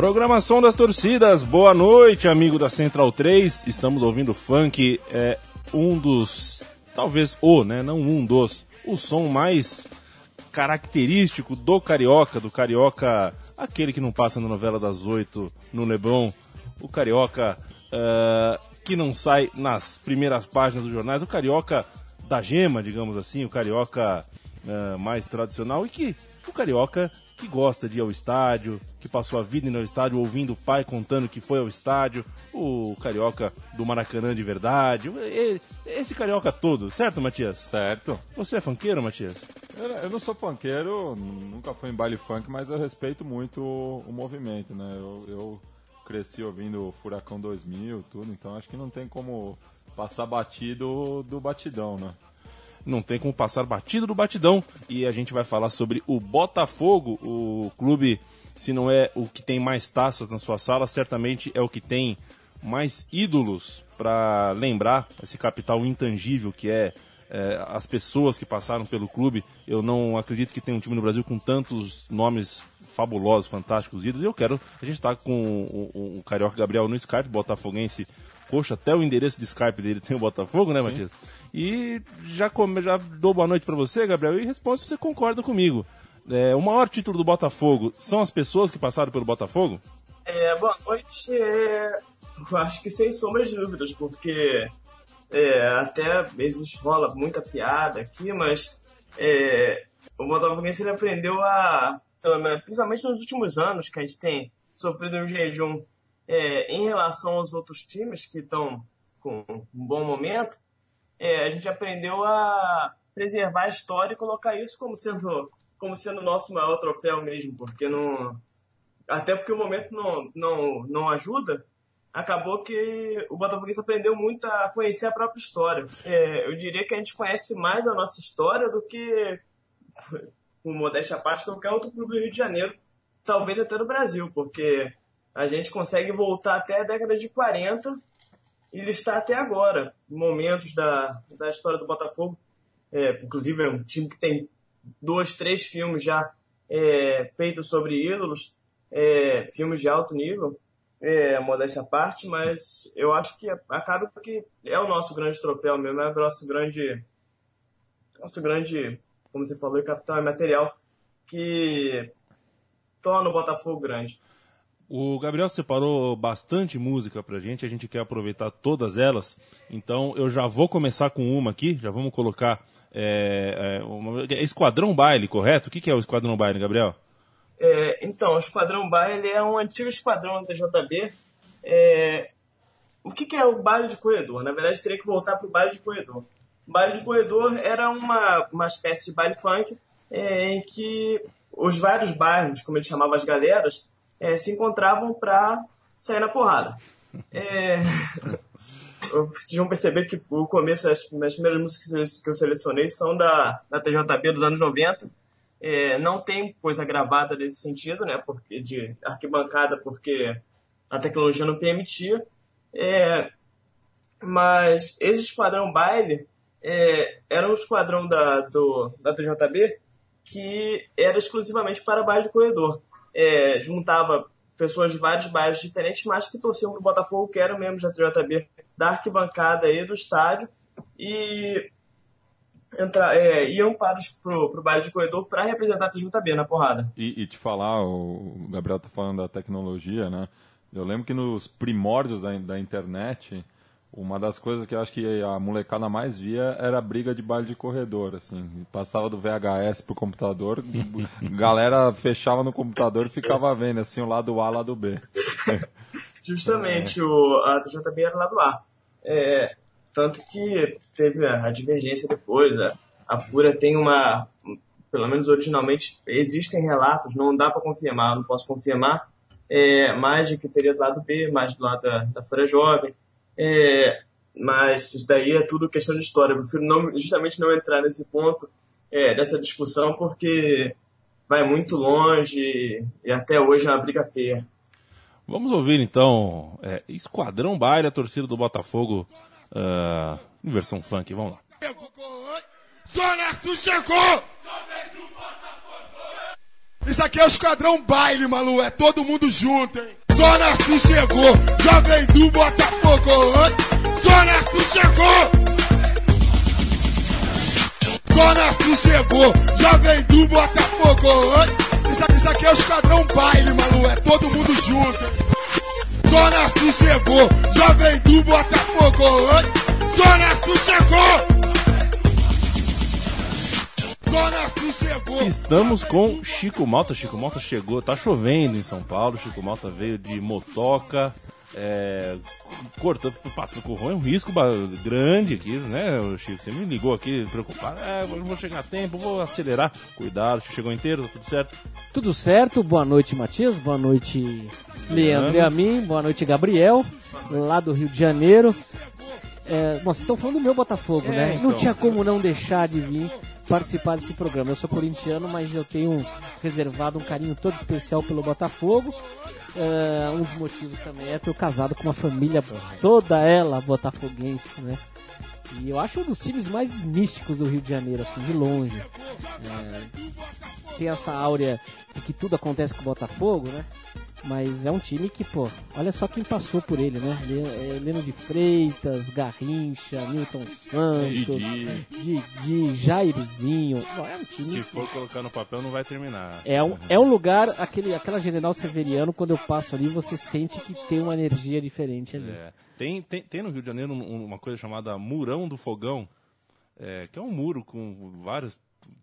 Programação das torcidas, boa noite, amigo da Central 3. Estamos ouvindo funk, é um dos, talvez o, né? Não um dos, o som mais característico do carioca, do carioca, aquele que não passa na novela das oito no Leblon, o carioca uh, que não sai nas primeiras páginas dos jornais, o carioca da gema, digamos assim, o carioca uh, mais tradicional e que o carioca que gosta de ir ao estádio, que passou a vida indo ao estádio ouvindo o pai contando que foi ao estádio, o carioca do Maracanã de verdade, esse carioca todo, certo, Matias? Certo. Você é funkeiro, Matias? Eu, não sou funkeiro, nunca fui em baile funk, mas eu respeito muito o, o movimento, né? Eu, eu cresci ouvindo Furacão 2000, tudo, então acho que não tem como passar batido do batidão, né? Não tem como passar batido do batidão. E a gente vai falar sobre o Botafogo, o clube, se não é o que tem mais taças na sua sala, certamente é o que tem mais ídolos para lembrar esse capital intangível que é, é, as pessoas que passaram pelo clube. Eu não acredito que tenha um time no Brasil com tantos nomes fabulosos, fantásticos, ídolos. E eu quero. A gente está com o, o, o Carioca Gabriel no Skype, botafoguense coxa, até o endereço de Skype dele tem o Botafogo, né, Matias? E já, come, já dou boa noite para você, Gabriel, e responde se você concorda comigo. É, o maior título do Botafogo são as pessoas que passaram pelo Botafogo? É, boa noite. É, eu acho que sem sombra de dúvidas, porque é, até vezes rola muita piada aqui, mas é, o Botafoguense ele aprendeu a, principalmente nos últimos anos, que a gente tem sofrido um jejum é, em relação aos outros times que estão com um bom momento, é, a gente aprendeu a preservar a história e colocar isso como sendo como sendo o nosso maior troféu mesmo, porque não até porque o momento não, não, não ajuda, acabou que o Botafoguense aprendeu muito a conhecer a própria história. É, eu diria que a gente conhece mais a nossa história do que, com modéstia à parte, qualquer outro clube do Rio de Janeiro, talvez até do Brasil, porque a gente consegue voltar até a década de 40 e listar até agora momentos da, da história do Botafogo. É, inclusive, é um time que tem dois, três filmes já é, feitos sobre ídolos, é, filmes de alto nível, é, modéstia à parte, mas eu acho que acaba que é o nosso grande troféu mesmo, é o nosso grande, nosso grande, como você falou, capital material que torna o Botafogo grande. O Gabriel separou bastante música pra gente, a gente quer aproveitar todas elas. Então eu já vou começar com uma aqui, já vamos colocar. É, é, uma, é Esquadrão Baile, correto? O que, que é o Esquadrão Baile, Gabriel? É, então, o Esquadrão Baile é um antigo esquadrão da JB. É, o que, que, é o baile de corredor? Na verdade, teria que voltar para o baile de corredor. O baile de corredor era uma, uma espécie de baile funk é, em que os vários bairros, como ele chamava as galeras, é, se encontravam para sair na porrada. É... Vocês vão perceber que o começo, as, as primeiras músicas que eu selecionei são da, da TJB dos anos 90. É, não tem coisa gravada nesse sentido, né? Porque, de arquibancada, porque a tecnologia não permitia. É, mas esse esquadrão baile é, era um esquadrão da, do, da TJB que era exclusivamente para baile de corredor é, juntava pessoas de vários bairros diferentes, mas que torciam para o Botafogo, que eram membros da TJB, da arquibancada aí do estádio, e entra, é, iam para o baile de corredor para representar a TJB na porrada. E, e, te falar, o Gabriel tá falando da tecnologia, né? Eu lembro que nos primórdios da, da internet uma das coisas que eu acho que a molecada mais via era a briga de baile de corredor, assim. Passava do VHS pro computador, galera fechava no computador e ficava vendo, assim, o lado A, o lado B. Justamente, é. o, a TJB era o lado A. É, tanto que teve a divergência depois. A, a Fúria tem uma, pelo menos originalmente, existem relatos, não dá para confirmar, não posso confirmar, é, mais de que teria do lado B, mais do lado da, da Fúria Jovem. É, mas isso daí é tudo questão de história. Eu prefiro não, justamente não entrar nesse ponto é, dessa discussão, porque vai muito longe e até hoje é uma briga feia. Vamos ouvir então é, Esquadrão Baile, a torcida do Botafogo uh, em versão funk. Vamos lá. Sul chegou! Isso aqui é o Esquadrão Baile, malu. É todo mundo junto, hein? Zona Sul chegou! Jovem do Botafogo! Zona Sul chegou! Zona Sul chegou! Jovem do Botafogo! Isso, isso aqui é o esquadrão baile, malu. É todo mundo junto. Zona Sul chegou, jovem do Botafogo. Oi? Zona Sul chegou. Zona Sul chegou. Estamos com Chico Malta. Chico Malta chegou, tá chovendo em São Paulo. Chico Malta veio de motoca. É, cortando, passando com o é um risco grande aqui, né, Chico? Você me ligou aqui preocupado. É, vou chegar a tempo, vou acelerar. Cuidado, chegou inteiro, tá tudo certo? Tudo certo, boa noite, Matias. Boa noite, Leandro e a mim. Boa noite, Gabriel, lá do Rio de Janeiro. É, bom, vocês estão falando do meu Botafogo, é, né? Então, não tinha como não deixar de vir participar desse programa. Eu sou corintiano, mas eu tenho reservado um carinho todo especial pelo Botafogo. Uh, um dos motivos também é ter casado com uma família toda ela botafoguense, né? E eu acho um dos times mais místicos do Rio de Janeiro, assim, de longe. É, tem essa áurea de que tudo acontece com o Botafogo, né? Mas é um time que, pô, olha só quem passou por ele, né? Heleno de Freitas, Garrincha, Milton Santos, Didi, Didi Jairzinho. é um time. Se for colocar no papel, não vai terminar. É um, é um lugar, aquele, aquela General Severiano, quando eu passo ali, você sente que tem uma energia diferente ali. É. Tem, tem, tem no Rio de Janeiro uma coisa chamada Murão do Fogão, é, que é um muro com vários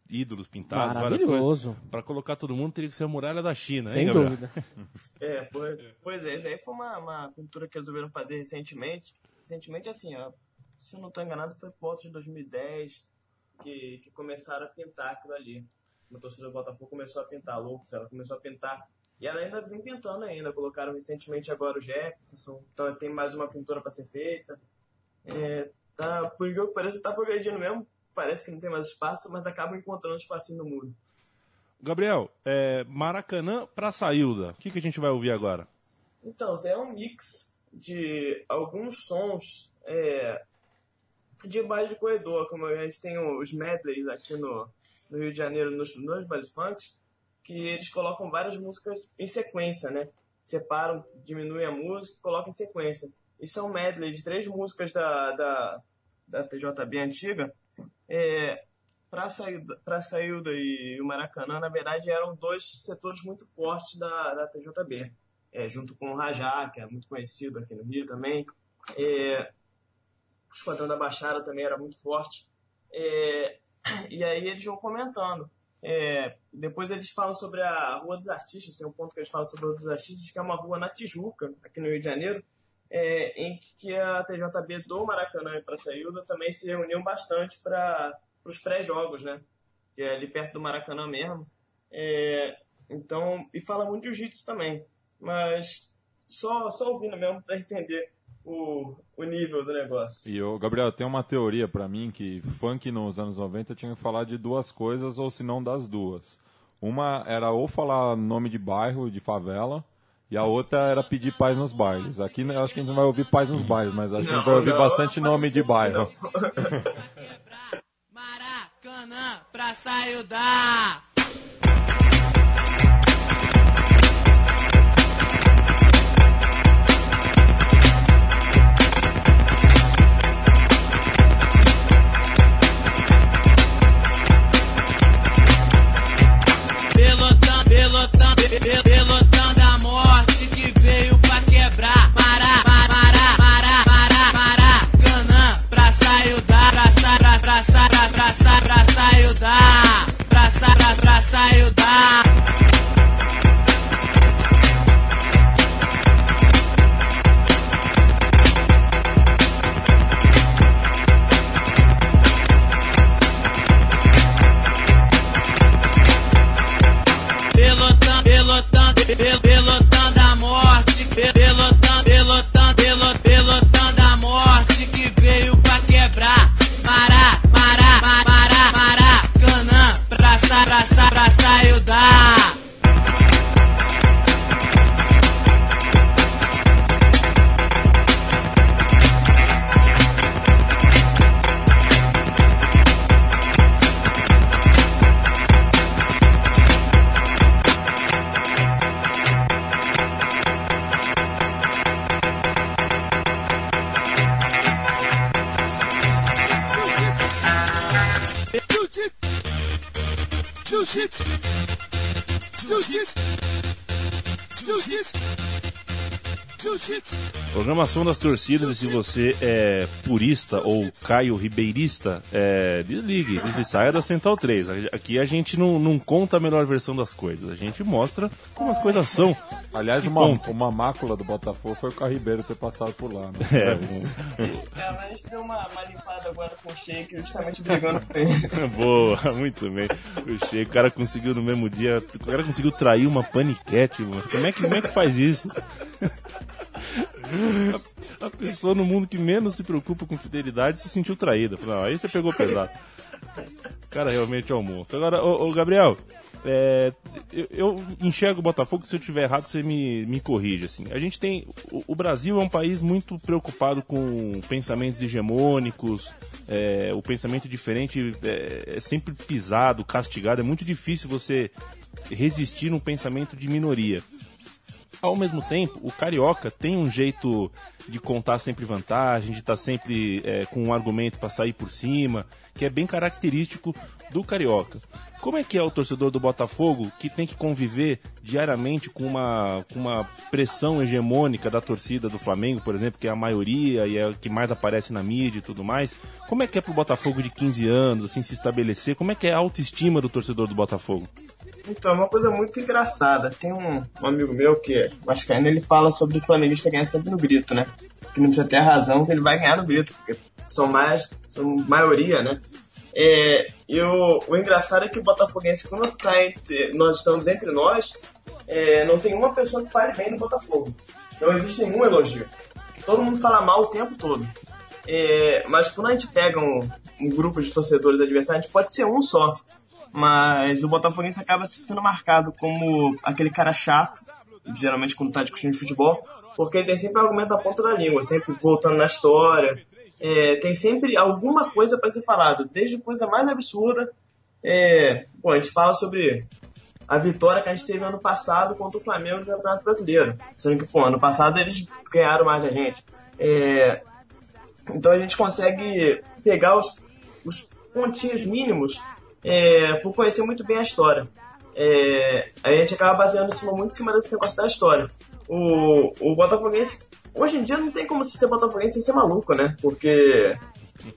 ídolos pintados, várias coisas. Para colocar todo mundo teria que ser a muralha da China, Sem hein, dúvida. é, pois, pois é, isso aí foi uma, uma pintura que resolveram fazer recentemente. Recentemente, assim, ó, se eu não estou enganado, foi por volta de 2010 que, que começaram a pintar aquilo ali. Uma torcida do Botafogo começou a pintar, loucos, ela começou a pintar. E ela ainda vem pintando ainda. Colocaram recentemente agora o Jefferson, então tem mais uma pintura para ser feita. É, tá, por que parece que tá progredindo mesmo parece que não tem mais espaço, mas acaba encontrando espacinho no muro. Gabriel, é, Maracanã para Sailda, o que, que a gente vai ouvir agora? Então, é um mix de alguns sons é, de baile de corredor, como a gente tem os medleys aqui no, no Rio de Janeiro, nos, nos bailes funks, que eles colocam várias músicas em sequência, né? Separam, diminuem a música e colocam em sequência. É um medley de três músicas da, da, da TJB antiga, é, para para Saída e o Maracanã, na verdade, eram dois setores muito fortes da, da TJB, é, junto com o Rajá, que é muito conhecido aqui no Rio também. É, o Esquadrão da Baixada também era muito forte. É, e aí eles vão comentando. É, depois eles falam sobre a Rua dos Artistas, tem um ponto que eles falam sobre a Rua dos Artistas, que é uma rua na Tijuca, aqui no Rio de Janeiro, é, em que a TJB do Maracanã e para Saída também se reuniam bastante para os pré-jogos, né? Que é ali perto do Maracanã mesmo. É, então, e fala muito de jiu-jitsu também, mas só, só ouvindo mesmo para entender o, o nível do negócio. E o Gabriel, tem uma teoria para mim que funk nos anos 90 tinha que falar de duas coisas ou se não das duas. Uma era ou falar nome de bairro, de favela, e a outra era pedir paz nos bailes. Aqui eu acho que a gente não vai ouvir paz nos bailes, mas acho que a gente vai ouvir não, bastante nome de bairro. Maracanã pra sair Jiu-Jitsu. Jiu-Jitsu. Programação das torcidas, e se você é purista ou Caio Ribeirista, é, desligue, desligue, saia da Central 3. Aqui a gente não, não conta a melhor versão das coisas, a gente mostra como as coisas são. Aliás, uma, uma mácula do Botafogo foi o Carribeiro ter passado por lá. Né? É, um- É, mas a gente deu uma, uma limpada agora com o Shake, justamente brigando com ele. Boa, muito bem. O Sheik, o cara conseguiu no mesmo dia, o cara conseguiu trair uma paniquete, mano. Como é que, como é que faz isso? A, a pessoa no mundo que menos se preocupa com fidelidade se sentiu traída. Não, aí você pegou pesado. O cara realmente é um monstro. Agora, ô, ô, Gabriel, é, eu, eu enxergo o Botafogo, se eu estiver errado, você me, me corrige. Assim. A gente tem. O, o Brasil é um país muito preocupado com pensamentos hegemônicos, é, o pensamento diferente é, é sempre pisado, castigado. É muito difícil você resistir num pensamento de minoria. Ao mesmo tempo, o carioca tem um jeito de contar sempre vantagem, de estar sempre é, com um argumento para sair por cima, que é bem característico do carioca. Como é que é o torcedor do Botafogo que tem que conviver diariamente com uma, com uma pressão hegemônica da torcida do Flamengo, por exemplo, que é a maioria e é o que mais aparece na mídia e tudo mais? Como é que é pro Botafogo de 15 anos, assim, se estabelecer? Como é que é a autoestima do torcedor do Botafogo? Então, é uma coisa muito engraçada. Tem um, um amigo meu que, vascaíno, ele fala sobre o flamenguista ganhar sempre no grito, né? Que não precisa ter razão que ele vai ganhar no grito, porque são mais, são maioria, né? É, e o, o engraçado é que o Botafoguense, quando tá entre, nós estamos entre nós, é, não tem uma pessoa que fale bem do Botafogo. Não existe nenhum elogio. Todo mundo fala mal o tempo todo. É, mas quando a gente pega um, um grupo de torcedores adversários, a gente pode ser um só. Mas o Botafoguense acaba sendo marcado como aquele cara chato, geralmente quando tá discutindo de futebol, porque ele tem sempre argumento da ponta da língua, sempre voltando na história. É, tem sempre alguma coisa para ser falado, desde coisa mais absurda. É, bom, a gente fala sobre a vitória que a gente teve ano passado contra o Flamengo no Campeonato Brasileiro. Sendo que, pô, ano passado eles ganharam mais da gente. É, então a gente consegue pegar os, os pontinhos mínimos é, por conhecer muito bem a história. É, a gente acaba baseando cima, muito em cima desse negócio da história. O, o Botafoguense, hoje em dia não tem como se ser Botafoguense sem ser maluco, né? Porque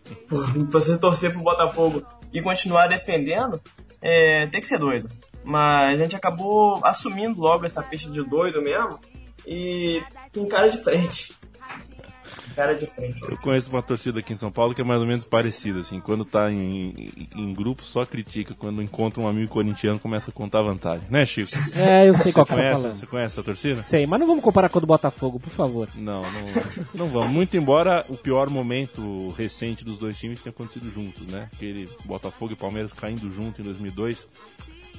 você torcer pro Botafogo e continuar defendendo, é, tem que ser doido. Mas a gente acabou assumindo logo essa peixe de doido mesmo e com cara de frente. Cara de frente. Eu conheço uma torcida aqui em São Paulo que é mais ou menos parecida, assim. Quando tá em, em, em grupo, só critica. Quando encontra um amigo corintiano, começa a contar vantagem. Né, Chico? É, eu sei qual que você tá falando. você conhece a torcida? Sei, mas não vamos comparar com a do Botafogo, por favor. Não, não, não vamos. Muito embora o pior momento recente dos dois times tenha acontecido juntos, né? Aquele Botafogo e Palmeiras caindo junto em 2002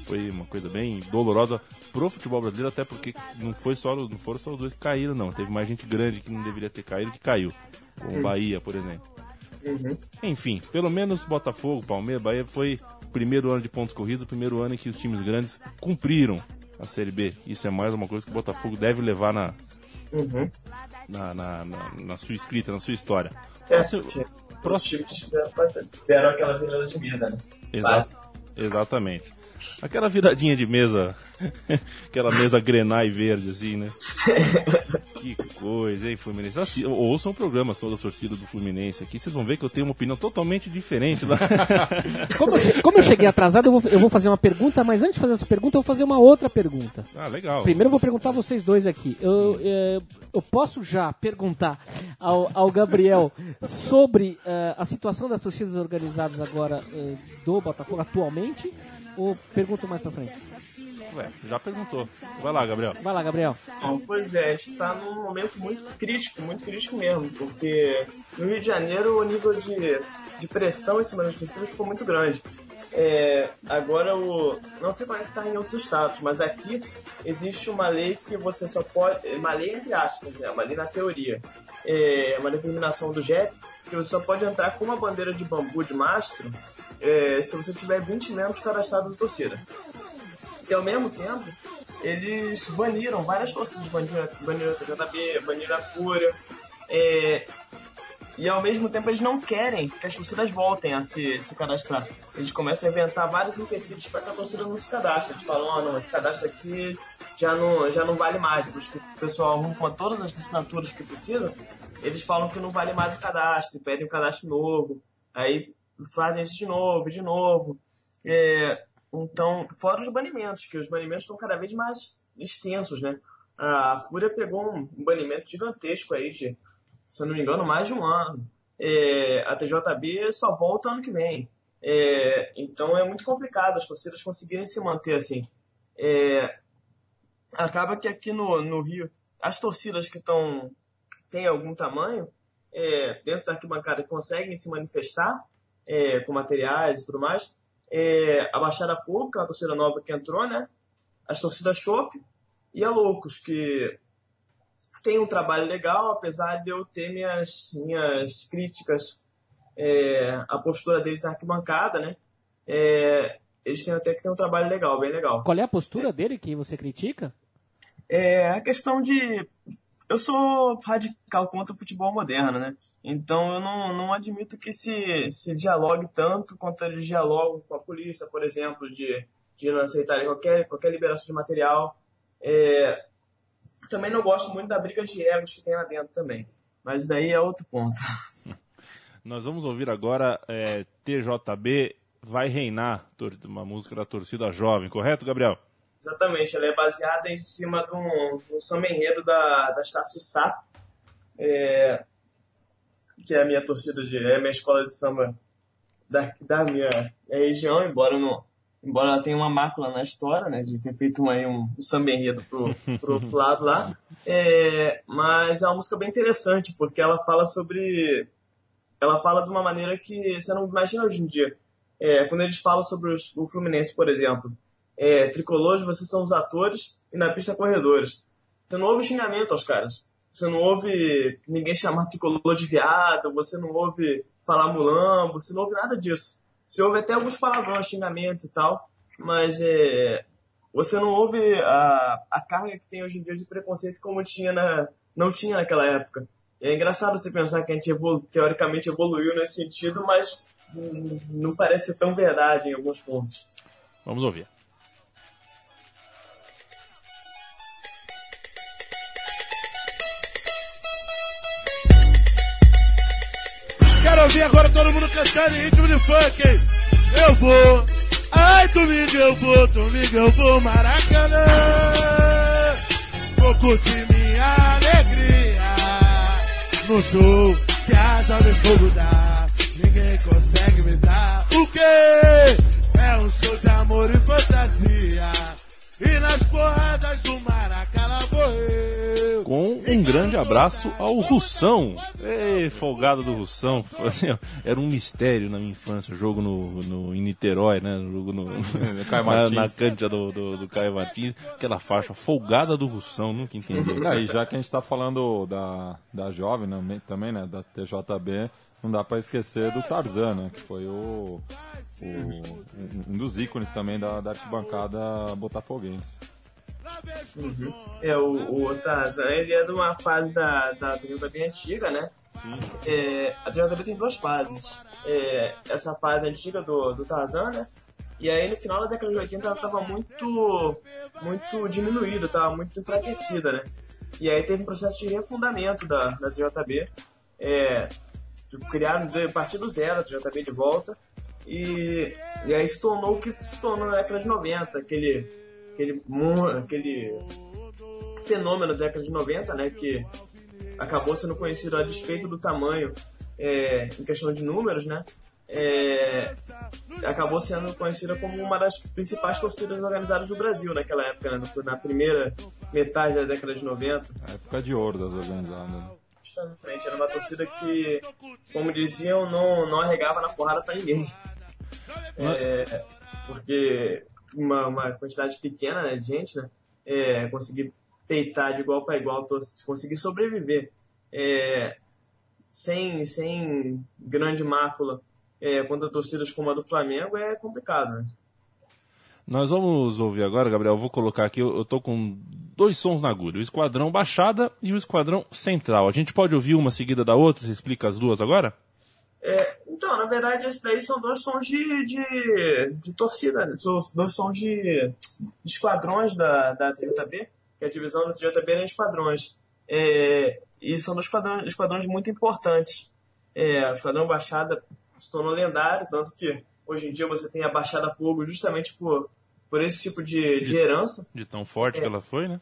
foi uma coisa bem dolorosa pro futebol brasileiro, até porque não foi só não foram só os dois que caíram, não. Teve mais gente grande que não deveria ter caído que caiu, como o Bahia, por exemplo. Enfim, pelo menos Botafogo, Palmeiras, Bahia foi o primeiro ano de pontos corridos, o primeiro ano em que os times grandes cumpriram a Série B. Isso é mais uma coisa que o Botafogo deve levar na, na, na, na- na sua escrita, na sua história. É, Próximo- os times tiveram, aquela virada de mesa, né? Exa- Básico. exatamente. Aquela viradinha de mesa, aquela mesa grená e verde, assim, né? que coisa, hein, Fluminense? Assi- ouçam o programa Sou da Torcida do Fluminense aqui, vocês vão ver que eu tenho uma opinião totalmente diferente lá. Como eu, como eu cheguei atrasado, eu vou, eu vou fazer uma pergunta, mas antes de fazer essa pergunta, eu vou fazer uma outra pergunta. ah, legal. Primeiro eu vou perguntar a vocês dois aqui. Eu, eh, eu posso já perguntar ao, ao Gabriel sobre eh, a situação das torcidas organizadas agora eh, do Botafogo atualmente? Ou pergunto mais pra frente? Ué, já perguntou. Vai lá, Gabriel. Vai lá, Gabriel. Bom, pois é, a gente está num momento muito crítico, muito crítico mesmo, porque no Rio de Janeiro o nível de, de pressão em cima das torcidas ficou muito grande. É, agora o. Não sei como é que tá em outros estados, mas aqui existe uma lei que você só pode. Uma lei entre aspas, né? Uma lei na teoria. É uma determinação do JEP que você só pode entrar com uma bandeira de bambu de mastro é, se você tiver 20 membros cadastrados na torcida. E ao mesmo tempo, eles baniram várias torcidas, baniram, a TJB, baniram a Fúria. É, e ao mesmo tempo eles não querem que as torcidas voltem a se, se cadastrar. Eles começam a inventar vários empecilhos para que a torcida não se cadastre. Eles falam, oh, não, esse cadastro aqui já não, já não vale mais. Depois que o pessoal arruma todas as assinaturas que precisa, eles falam que não vale mais o cadastro, pedem um cadastro novo. Aí fazem isso de novo, de novo. É, então, fora os banimentos, que os banimentos estão cada vez mais extensos, né? A Fúria pegou um banimento gigantesco aí de, se eu não me engano, mais de um ano. É, a TJB só volta ano que vem. É, então é muito complicado as torcidas conseguirem se manter assim. É, acaba que aqui no, no Rio, as torcidas que estão têm algum tamanho, é, dentro da arquibancada, conseguem se manifestar é, com materiais e tudo mais. É, a Baixada Fogo, que é uma torcida nova que entrou, né? As torcidas Chopp e a Loucos, que tem um trabalho legal, apesar de eu ter minhas, minhas críticas é, à postura deles na arquibancada, né? É, eles têm até que ter um trabalho legal, bem legal. Qual é a postura é. dele que você critica? É a questão de. Eu sou radical contra o futebol moderno, né? Então eu não, não admito que se, se dialogue tanto quanto eles dialogam com a polícia, por exemplo, de, de não aceitarem qualquer, qualquer liberação de material. É, também não gosto muito da briga de egos que tem lá dentro também. Mas daí é outro ponto. Nós vamos ouvir agora é, TJB Vai Reinar, uma música da torcida jovem, correto, Gabriel? Exatamente, ela é baseada em cima de um, um samba enredo da, da Estácio Sá, é, que é a minha torcida, de, é a minha escola de samba da, da minha região, embora não, embora ela tenha uma mácula na história, né, de ter feito uma, um, um samba enredo pro, pro outro lado lá, é, mas é uma música bem interessante, porque ela fala sobre, ela fala de uma maneira que você não imagina hoje em dia, é, quando eles falam sobre os, o Fluminense, por exemplo, é, tricolores, vocês são os atores e na pista corredores. Você não ouve xingamento aos caras. Você não ouve ninguém chamar tricolor de viado, você não ouve falar mulambo, você não ouve nada disso. Você ouve até alguns palavrões, xingamentos e tal, mas é, você não ouve a, a carga que tem hoje em dia de preconceito como tinha na, não tinha naquela época. É engraçado você pensar que a gente evolu teoricamente evoluiu nesse sentido, mas não parece ser tão verdade em alguns pontos. Vamos ouvir. Ouvir agora todo mundo cantando em ritmo de funk? Eu vou, ai domingo eu vou, domingo eu vou Maracanã. Vou curtir minha alegria no show que a Jovem Fogo dá. Ninguém consegue me dar o quê? É um show de amor e fantasia. E nas porradas do Maracanã um grande abraço ao Russão. Ei, folgado do Russão. Era um mistério na minha infância. O jogo no, no, em Niterói, né? O jogo no, na, na cancha do, do, do Caio Martins. Aquela faixa folgada do Russão. Nunca entendi. e já que a gente está falando da, da jovem né, também, né? Da TJB não dá para esquecer do Tarzan, né, que foi o, o, um dos ícones também da, da arquibancada botafoguense. Uhum. É, o, o Tarzan, ele é de uma fase da, da trilogia bem antiga, né? É, a trilogia tem duas fases. É, essa fase antiga do, do Tarzan, né? E aí no final da década de 80 ela estava muito, muito diminuída, estava muito enfraquecida, né? E aí teve um processo de refundamento da, da TJB. É, criaram a partir do zero, a TJB de volta. E, e aí se tornou o que se tornou na década de 90, aquele, aquele, aquele fenômeno da década de 90, né, que acabou sendo conhecido a despeito do tamanho é, em questão de números, né, é, acabou sendo conhecida como uma das principais torcidas organizadas do Brasil naquela época, né, na primeira metade da década de 90. A época de ouro das organizadas. Justamente, era uma torcida que, como diziam, não, não arregava na porrada pra ninguém. É, porque uma, uma quantidade pequena né, de gente, né? É, conseguir peitar de igual para igual, conseguir sobreviver é, sem, sem grande mácula é, contra torcidas como a do Flamengo é complicado, né? Nós vamos ouvir agora, Gabriel. Eu vou colocar aqui, eu, eu tô com dois sons na agulha: o Esquadrão Baixada e o Esquadrão Central. A gente pode ouvir uma seguida da outra? Você explica as duas agora? É, então, na verdade, esses daí são dois sons de, de, de torcida, né? são dois sons de, de esquadrões da, da TJB, que a divisão da TJB é esquadrões. É, e são dois esquadrões, esquadrões muito importantes. É, o Esquadrão Baixada se tornou lendário, tanto que hoje em dia você tem a Baixada Fogo justamente por, por esse tipo de, de herança. De tão forte É. que ela foi, né?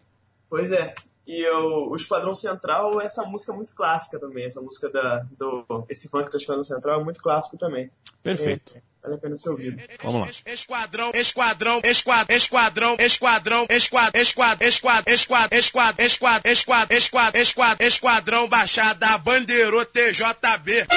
Pois é. E o, o Esquadrão Central, essa música é muito clássica também. Essa música da, do. Esse funk do Esquadrão Central é muito clássico também. Perfeito. É, vale a pena ser ouvido. Vamos lá. Esquadrão, esquadrão, esquadrão, esquadrão, esquadrão, esquadrão, esquadrão, esquadrão, esquadrão, esquadrão, esquadrão, esquadrão, esquadrão, esquadrão, esquadrão baixada, bandeirou TJB.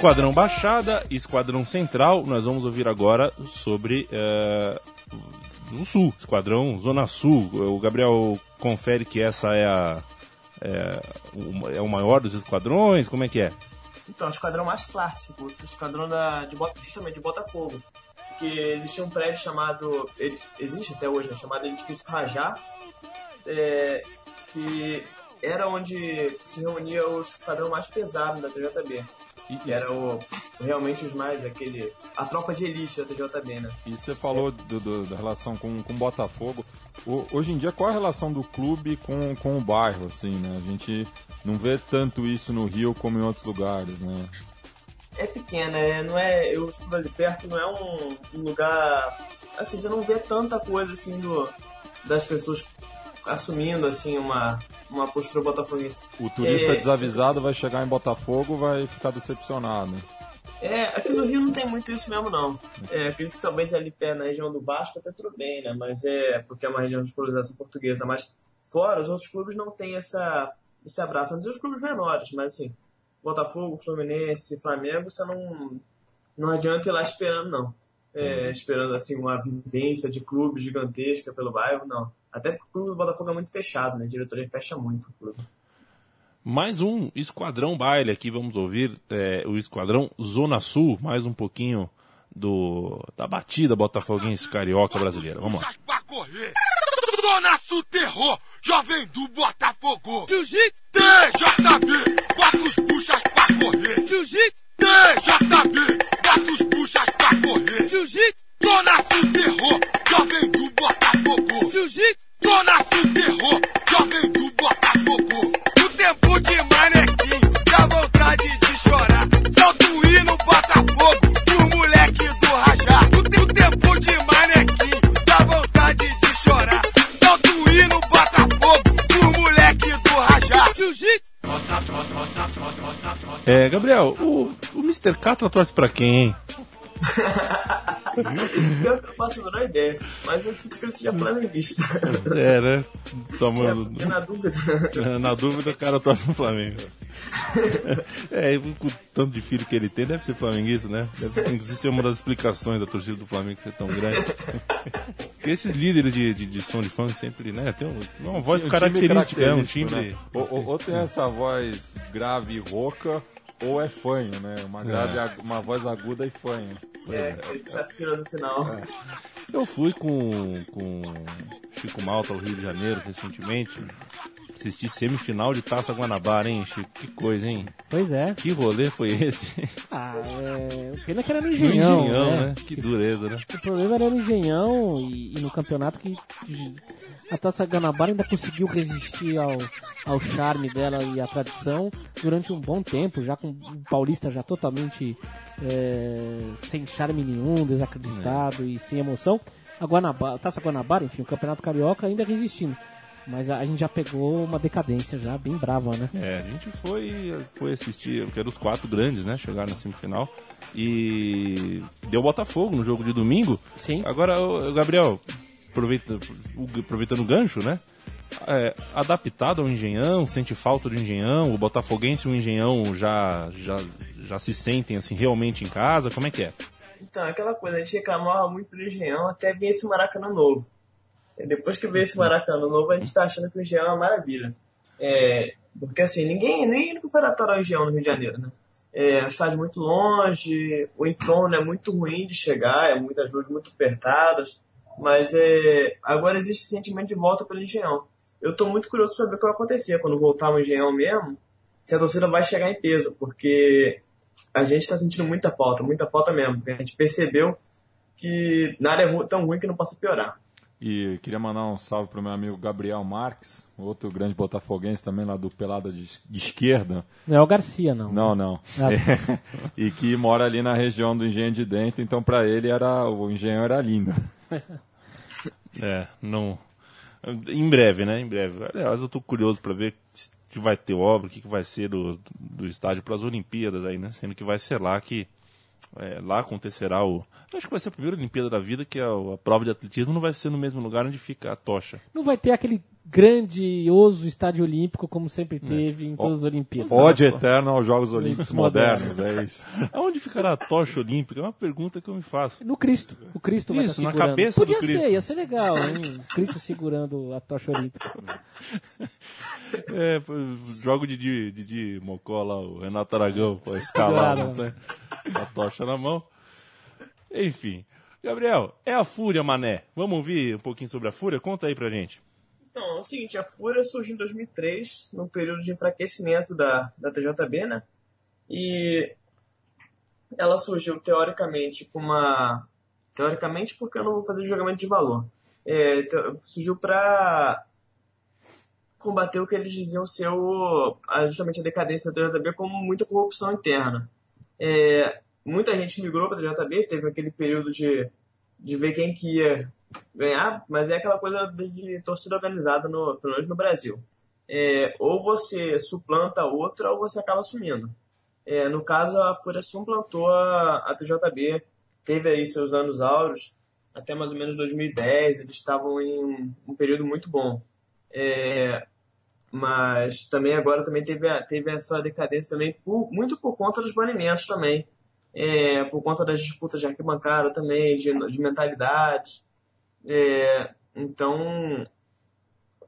Esquadrão Baixada, Esquadrão Central. Nós vamos ouvir agora sobre é, o Sul, Esquadrão Zona Sul. O Gabriel confere que essa é a é, o, é o maior dos esquadrões. Como é que é? Então, o esquadrão mais clássico, o esquadrão da, de, justamente de Botafogo. Que existia um prédio chamado. Existe até hoje, né? Chamado Edifício Rajá. é, que era onde se reunia o esquadrão mais pesado da TJB. E, Que era o, realmente os mais, aquele. A tropa de elite da TJB, né? e você falou do- do- da relação com com o Botafogo. O- hoje em dia, qual é a relação do clube com, com o bairro, assim, né? A gente não vê tanto isso no Rio como em outros lugares, né? é pequena, é, não é. Eu estudo ali perto, não é um, um lugar. Assim, você não vê tanta coisa assim do, das pessoas assumindo assim uma, uma postura botafoguense. O turista É. desavisado vai chegar em Botafogo vai ficar decepcionado. É, aqui no Rio não tem muito isso mesmo não. É, acredito que talvez ali perto na região do Vasco até tudo bem, né? Mas é porque é uma região de colonização portuguesa. Mas fora, os outros clubes não têm essa, esse abraço. Não os clubes menores, mas assim, Botafogo, Fluminense, Flamengo, você não, não adianta ir lá esperando, não. É, esperando assim uma vivência de clube gigantesca pelo bairro, não. Até porque o clube do Botafogo é muito fechado, né? A diretoria fecha muito o clube. Mais um Esquadrão Baile aqui, vamos ouvir é, o Esquadrão Zona Sul, mais um pouquinho do da batida botafoguense carioca brasileira. Vamos lá. Puxas pra correr. Zona Sul Terror, jovem do Botafogo. Jiu-Jitsu. TJB, bota os puxas pra correr. Jiu-Jitsu. TJB, bota os puxas pra correr. Jiu-Jitsu. Zona Sul Terror, jovem do Botafogo. Jiu-Jitsu. Zona Sul Terror, jovem do Botafogo. O tempo de manequim, dá vontade de chorar. Solta o hino Botafogo, o moleque do Rajá. O te- o tempo de manequim, dá vontade de chorar. Solta o hino Botafogo, o moleque do Rajá. Jiu-Jitsu. É, Gabriel, o, o Mr. Catra torce pra quem, hein? Eu não faço a menor ideia, mas eu sinto que ele seja flamenguista. É, né? É, Tomando, porque na dúvida. na dúvida, o cara torce pro Flamengo. É, e com o tanto de filho que ele tem, deve ser flamenguista, né? Deve inclusive ser uma das explicações da torcida do Flamengo ser tão grande. Porque esses líderes de, de, de som de funk sempre, né? Tem um- uma voz Um característica, é um timbre. né? Ou, ou- ou tem essa voz grave e rouca, ou é fanho, né? Uma, grave, É. uma voz aguda e fanho. É, ele desafina no final. Eu fui com, com Chico Malta ao Rio de Janeiro recentemente. Assisti semifinal de Taça Guanabara, hein, Chico? Que coisa, hein? Pois é. Que rolê foi esse? Ah, é, o pena que era no No Engenhão. Engenhão, né? né? Que dureza, né? O problema era no Engenhão e, e no campeonato que que a Taça Guanabara ainda conseguiu resistir ao, ao charme dela e à tradição durante um bom tempo, já com o Paulista já totalmente é, sem charme nenhum, desacreditado e sem emoção. A Guanabara, a Taça Guanabara, enfim, o Campeonato Carioca ainda resistindo. Mas a, gente já pegou uma decadência já bem brava, né? É, a gente foi, foi assistir, que eram os quatro grandes, né? Chegaram na semifinal. E deu Botafogo no jogo de domingo. Sim. Agora, Gabriel, aproveita, o- aproveitando o gancho, né? É, adaptado ao Engenhão, sente falta do Engenhão, o Botafoguense e o Engenhão já, já, já se sentem assim realmente em casa, como é que é? Então, aquela coisa, a gente reclamava muito do Engenhão até vir esse Maracanã novo. E depois que veio esse Maracanã novo, a gente tá achando que o Engenhão é uma maravilha. É, porque assim, ninguém, ninguém nunca foi adaptado ao Engenhão no Rio de Janeiro, né? É um estádio muito longe, o entorno é muito ruim de chegar, é muitas ruas muito apertadas, mas é, agora existe esse sentimento de volta pelo Engenhão. Eu tô muito curioso para ver o que vai acontecer quando voltar o Engenhão mesmo, se a torcida vai chegar em peso, porque a gente está sentindo muita falta, muita falta mesmo, porque a gente percebeu que nada é tão ruim que não possa piorar. E queria mandar um salve pro meu amigo Gabriel Marques, outro grande botafoguense também lá do Pelada de, de Esquerda. Não é o Garcia, não. Não, não. Ah. e que mora ali na região do Engenho de Dentro, então pra ele era o engenho era lindo. É, não. Em breve, né? Em breve. Aliás, eu tô curioso pra ver se vai ter obra, o que, que vai ser do, do estádio para as Olimpíadas aí, né? Sendo que vai ser lá que. é, lá acontecerá o. Acho que vai ser a primeira Olimpíada da vida, que a, a prova de atletismo não vai ser no mesmo lugar onde fica a tocha. Não vai ter aquele grandioso estádio olímpico como sempre teve em todas as Olimpíadas. Ode eterno aos Jogos Olímpicos Modernos. é isso. Aonde ficará a tocha olímpica? É uma pergunta que eu me faço. No Cristo. O Cristo vai Isso, estar na segurando. cabeça do Podia Cristo. ser, ia ser legal, hein? O Cristo segurando a tocha olímpica. É, jogo de Didi, Didi Mocó lá, o Renato Aragão, pra escalar, Claro. né? A tocha na mão. Enfim. Gabriel, é a Fúria, mané. Vamos ouvir um pouquinho sobre a Fúria? Conta aí pra gente. Então, é o seguinte, a Fúria surgiu em 2003, num período de enfraquecimento da, da TJB, né? E ela surgiu teoricamente com uma... Teoricamente porque eu não vou fazer julgamento de valor. É, te- surgiu para combater o que eles diziam ser o, justamente a decadência da TJB como muita corrupção interna. É, muita gente migrou para a TJB, teve aquele período de, de ver quem que ia ganhar, mas é aquela coisa de, torcida organizada, no, pelo menos no Brasil. É, ou você suplanta a outra ou você acaba sumindo. É, no caso, a Fúria suplantou a, a TJB, teve aí seus anos áureos, até mais ou menos 2010, eles estavam em um, período muito bom. É, mas também agora também teve, a, teve essa decadência também, por- muito por conta dos banimentos também. É, por conta das disputas de arquibancada também, de, de mentalidade. É, então,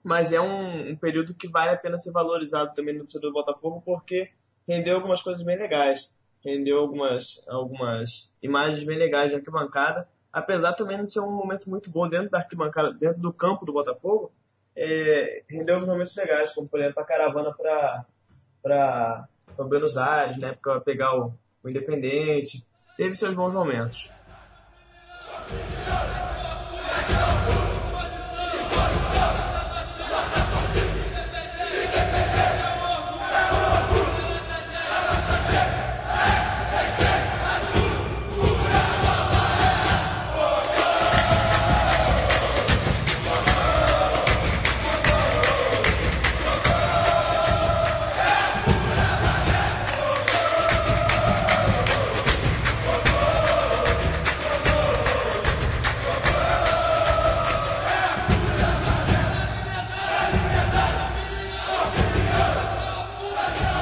mas é um, um período que vale a pena ser valorizado também no torcedor do Botafogo, porque rendeu algumas coisas bem legais. Rendeu algumas, algumas imagens bem legais de arquibancada, apesar também de ser um momento muito bom dentro da arquibancada, dentro do campo do Botafogo, é, rendeu alguns momentos legais, como por exemplo a caravana para Buenos Aires, né, para pegar o, o Independente. Teve seus bons momentos.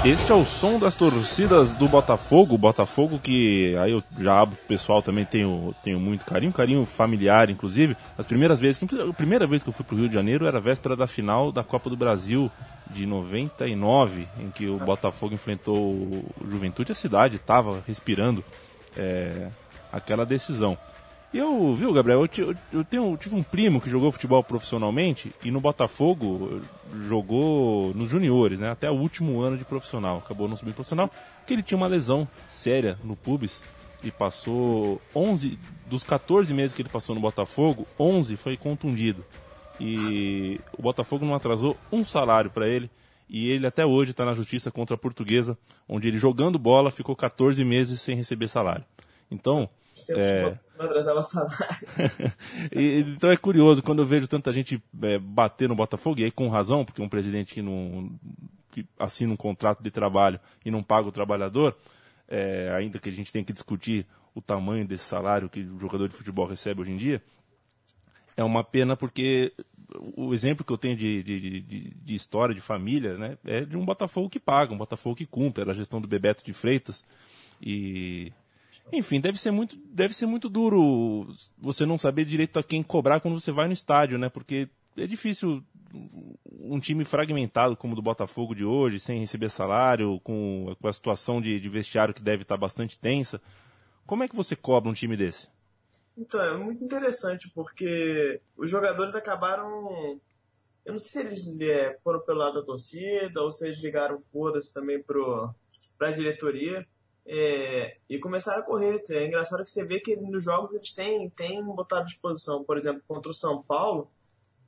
Este é o som das torcidas do Botafogo. Botafogo que aí eu já abro pessoal também tenho, tenho muito carinho, carinho familiar, inclusive. As primeiras vezes, a primeira vez que eu fui pro Rio de Janeiro era a véspera da final da Copa do Brasil de 99, em que o Botafogo enfrentou o Juventude. A cidade estava respirando é, aquela decisão. Eu, viu, Gabriel, eu- eu tenho, eu tive um primo que jogou futebol profissionalmente e no Botafogo eh, jogou nos juniores, né? Até o último ano de profissional. Acabou não subindo profissional, porque ele tinha uma lesão séria no pubis e passou 11 dos 14 meses que ele passou no Botafogo, 11 foi contundido. E o Botafogo não atrasou um salário para ele. E ele até hoje está na justiça contra a portuguesa, onde ele jogando bola ficou 14 meses sem receber salário. Então. É... E, então é curioso, quando eu vejo tanta gente é, bater no Botafogo, e aí com razão, porque um presidente que não que assina um contrato de trabalho e não paga o trabalhador, é, ainda que a gente tenha que discutir o tamanho desse salário que o jogador de futebol recebe hoje em dia, é uma pena porque o exemplo que eu tenho de, de, de, de, história, de família, né, é de um Botafogo que paga, um Botafogo que cumpre, era a gestão do Bebeto de Freitas. E. Enfim, deve ser muito, deve ser muito duro você não saber direito a quem cobrar quando você vai no estádio, né? Porque é difícil um time fragmentado como o do Botafogo de hoje, sem receber salário, com, com a situação de, de vestiário que deve estar bastante tensa. Como é que você cobra um time desse? Então, é muito interessante, porque os jogadores acabaram. Eu não sei se eles é, foram pelo lado da torcida ou se eles ligaram foda-se também para a diretoria é, e começaram a correr. É engraçado que você vê que nos jogos eles têm, têm botado à disposição. Por exemplo, contra o São Paulo,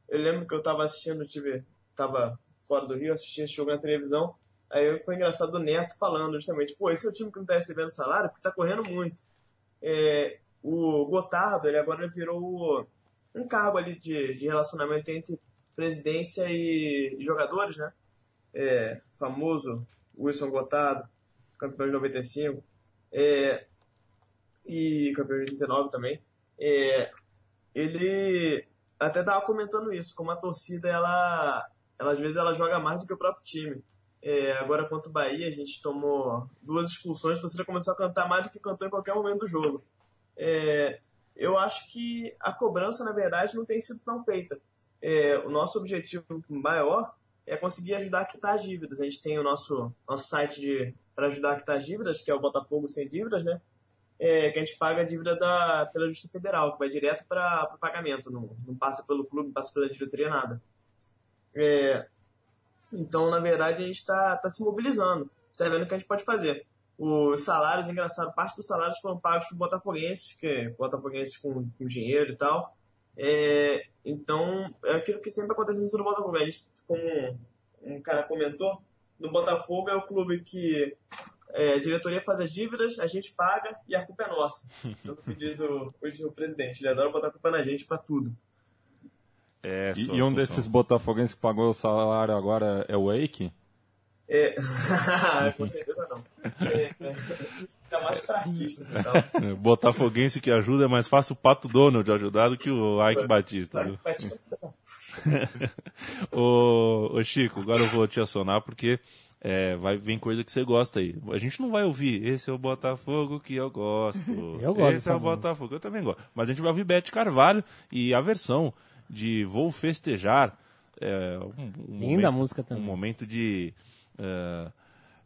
eu lembro que eu estava assistindo, tive, tava fora do Rio, assistindo esse jogo na televisão. Aí foi engraçado o Neto falando justamente, pô, esse é o time que não está recebendo salário porque está correndo muito. É, o Gotardo, ele agora virou um cargo ali de, de relacionamento entre presidência e, jogadores, né? É, famoso Wilson Gotardo, campeão de 95, é, e campeão de 89 também. É, ele até estava comentando isso, como a torcida, ela, ela às vezes ela joga mais do que o próprio time. É, agora contra o Bahia, a gente tomou duas expulsões, a torcida começou a cantar mais do que cantou em qualquer momento do jogo. É, eu acho que a cobrança, na verdade, não tem sido tão feita. É, o nosso objetivo maior é conseguir ajudar a quitar as dívidas. A gente tem o nosso, nosso site para ajudar a quitar as dívidas, que é o Botafogo Sem Dívidas, né? É, que a gente paga a dívida da, pela Justiça Federal, que vai direto para o pagamento, não, não passa pelo clube, não passa pela diretoria, nada. É, então, na verdade, a gente está tá se mobilizando, está vendo o que a gente pode fazer os salários, engraçado, parte dos salários foram pagos por Botafoguenses, que é Botafoguenses com, com dinheiro e tal. É, então, é aquilo que sempre acontece no Botafogo. A gente, como um, cara comentou, no Botafogo é o clube que é, a diretoria faz as dívidas, a gente paga e a culpa é nossa. É o que diz o, o, o presidente. Ele adora botar a culpa na gente para tudo. É, e, e um desses botafoguenses que pagou o salário agora é o Wake? É... Com certeza não. É, é... Tá mais pra artistas e tal. É, Botafoguense que ajuda é mais fácil o Pato Donald ajudar do que o Ike Batista. Ike Batista. ô, ô Chico, agora eu vou te acionar porque é, vai vir coisa que você gosta aí. A gente não vai ouvir, esse é o Botafogo que eu gosto. eu gosto. Esse é o Botafogo, eu também gosto. Mas a gente vai ouvir Bete Carvalho e a versão de Vou Festejar. É, um, um Linda momento, música também. Um momento de uh,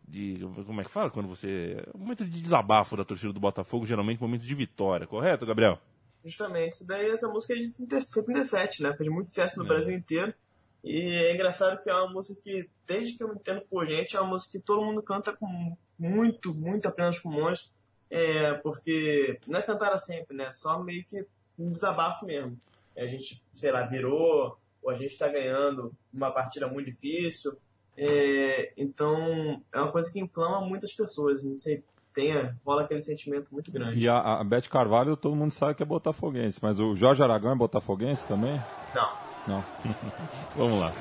de. Como é que fala? Quando você. Um momento de desabafo da torcida do Botafogo, geralmente momentos de vitória, correto, Gabriel? Justamente. Isso daí, essa música é de 77, né? Fez muito sucesso no é. Brasil inteiro. E é engraçado que é uma música que, desde que eu me entendo por gente, é uma música que todo mundo canta com muito, muito apenas pulmões. É, porque não é cantar sempre, né? Só meio que um desabafo mesmo. A gente, sei lá, virou, ou a gente está ganhando uma partida muito difícil, é, então, é uma coisa que inflama muitas pessoas. Não sei, tenha, rola aquele sentimento muito grande. E a, a Beth Carvalho, todo mundo sabe que é botafoguense, mas o Jorge Aragão é botafoguense também? Não. Não. Vamos lá.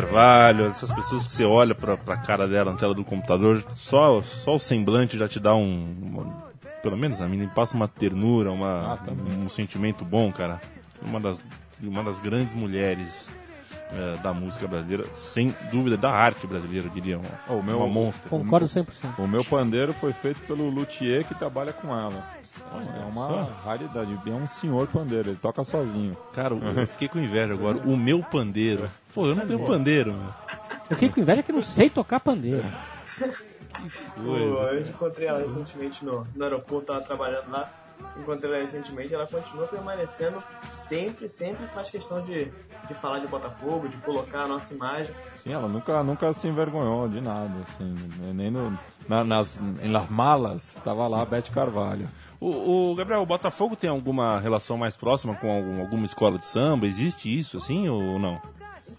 Carvalho, essas pessoas que você olha pra, pra cara dela na tela do computador, só, só o semblante já te dá um. uma- pelo menos a mim passa uma ternura, uma, um sentimento bom, cara. Uma das, uma das grandes mulheres eh, da música brasileira, sem dúvida, da arte brasileira, eu diria. Uma, Oh, o meu- uma monstra. Concordo 100%. O meu pandeiro foi feito pelo luthier que trabalha com ela. É uma raridade. É um senhor pandeiro, ele toca sozinho. Cara, eu fiquei com inveja agora. O meu pandeiro. Pô, eu não tenho pandeiro, meu. Eu fico com inveja que eu não sei tocar pandeiro. Pô, eu encontrei ela recentemente no, no aeroporto, tava trabalhando lá. Encontrei ela recentemente, ela continua permanecendo sempre, sempre faz questão de, de falar de Botafogo, de colocar a nossa imagem. Sim, ela nunca, nunca se envergonhou de nada, assim. Nem no, na, nas em Las Malas, tava lá a Beth Carvalho. O, o Gabriel, o Botafogo tem alguma relação mais próxima com algum- alguma escola de samba? Existe isso assim ou não?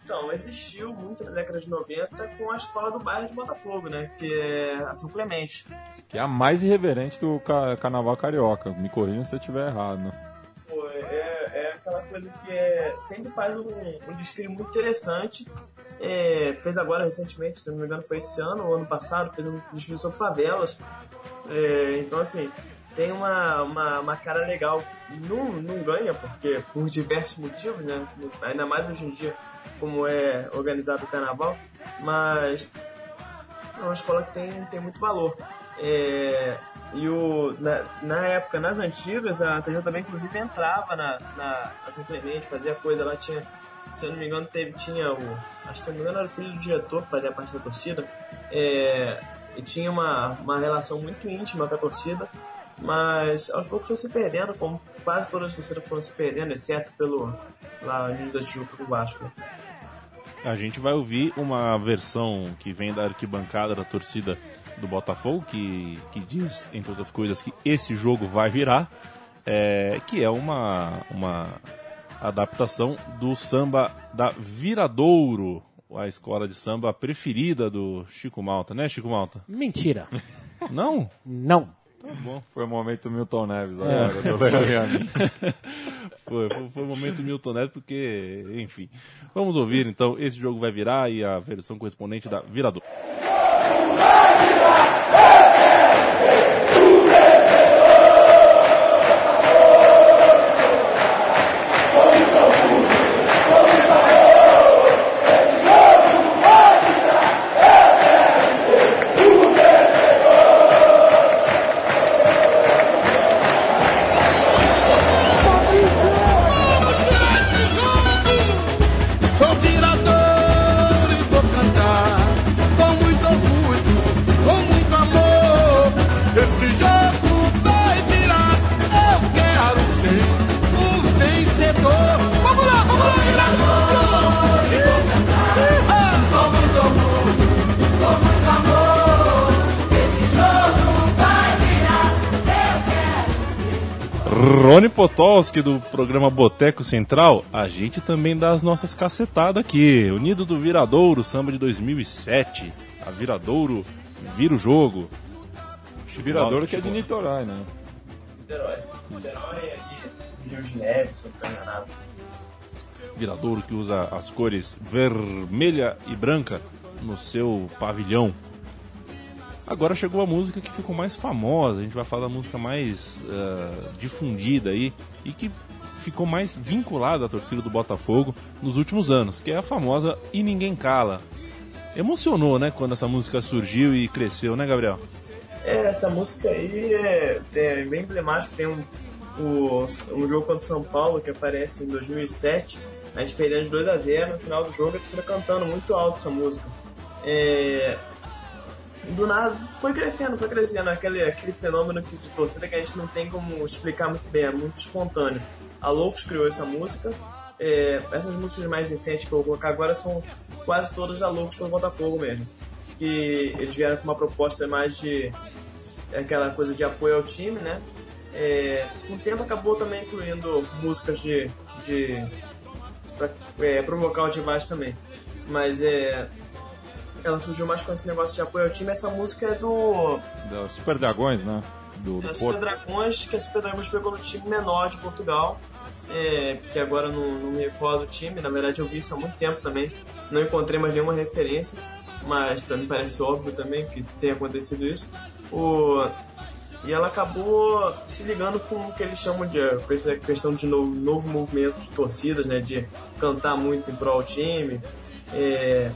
Então, existiu muito na década de 90 com a escola do bairro de Botafogo, né? Que é a São Clemente. Que é a mais irreverente do ca- carnaval carioca. Me corrijam se eu estiver errado. Pô, é, é aquela coisa que é, sempre faz um, um desfile muito interessante. É, fez agora recentemente, se não me engano, foi esse ano ou ano passado, fez um desfile sobre favelas. É, então, assim, tem uma, uma, uma cara legal. Não, não ganha, porque por diversos motivos, né? Ainda mais hoje em dia, como é organizado o carnaval. Mas é uma escola que tem, tem muito valor. É, e o, na, na época, nas antigas, a TJ também inclusive entrava na, na, na São Clemente, fazia coisa, lá tinha, se eu não me engano, teve, tinha o. Acho que se eu não me engano era o filho do diretor que fazia parte da torcida. É, e tinha uma, uma relação muito íntima com a torcida, mas aos poucos foi se perdendo, como quase todas as torcidas foram se perdendo, exceto pelo lá Unidos da Tijuca do Vasco. A gente vai ouvir uma versão que vem da arquibancada da torcida do Botafogo, que, que diz, entre outras coisas, que esse jogo vai virar, é, que é uma, uma adaptação do samba da Viradouro, a escola de samba preferida do Chico Malta, né, Chico Malta? Mentira. Não? Não. Foi o momento Milton Neves É. agora, Leandro. Foi, foi, foi o momento Milton Neves, porque, enfim. Vamos ouvir então, esse jogo vai virar e a versão correspondente da Viradouro. Sou Rony Potolski do programa Boteco Central, a gente também dá as nossas cacetadas aqui. Unido do Viradouro, samba de 2007. A Viradouro vira o jogo. Viradouro que é de Niterói, né? Niterói. Niterói é ali, Rio de Neve, se eu não estou enganado. Viradouro que usa as cores vermelha e branca no seu pavilhão. Agora chegou a música que ficou mais famosa, a gente vai falar da música mais eh, difundida aí e que ficou mais vinculada à torcida do Botafogo nos últimos anos, que é a famosa E Ninguém Cala. Emocionou, né, quando essa música surgiu e cresceu, né, Gabriel? É, essa música aí é, é bem emblemática. Tem um, o, um jogo contra o São Paulo que aparece em 2007. A gente perdendo de 2 a 0 no final do jogo, a torcida cantando muito alto essa música. É, do nada foi crescendo, foi crescendo. Aquele, aquele fenômeno que- de torcida que a gente não tem como explicar muito bem, é muito espontâneo. A Loucos criou essa música. É, essas músicas mais recentes que eu vou colocar agora são quase todas da Loucos pelo Botafogo mesmo. Que eles vieram com uma proposta mais de aquela coisa de apoio ao time, né? É, com o tempo acabou também incluindo músicas de, de pra, é, provocar o Divas também. Mas é, ela surgiu mais com esse negócio de apoio ao time. Essa música é do Da Super Dragões, né? Do, do é Super. Dragões, que a Super Dragões pegou no time menor de Portugal. É, que agora não, não me recordo o time, na verdade eu vi isso há muito tempo também. Não encontrei mais nenhuma referência, mas pra mim parece óbvio também que tenha acontecido isso. O, e ela acabou se ligando com o que eles chamam de com essa questão de novo, novo movimento de torcidas, né? De cantar muito em prol ao time. É,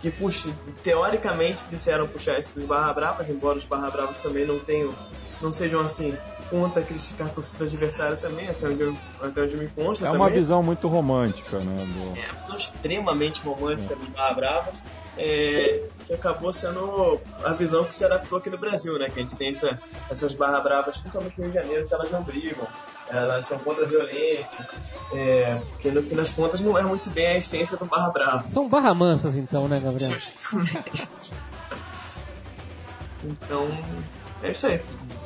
que puxa, teoricamente disseram puxar isso dos Barra Bravas, embora os Barra Bravas também não tenham, não sejam assim contra criticar a torcida adversária também, até onde, eu, até onde me consta É também. uma visão muito romântica, né? do- É uma visão extremamente romântica dos Barra Bravas, é, que acabou sendo a visão que se adaptou aqui no Brasil, né? Que a gente tem essa, essas Barra Bravas, principalmente no Rio de Janeiro, que elas não brigam, elas são contra a violência, é, que no fim das contas não é muito bem a essência do Barra Brava. São barra mansas então, né, Gabriel? Justamente. Então, é isso aí.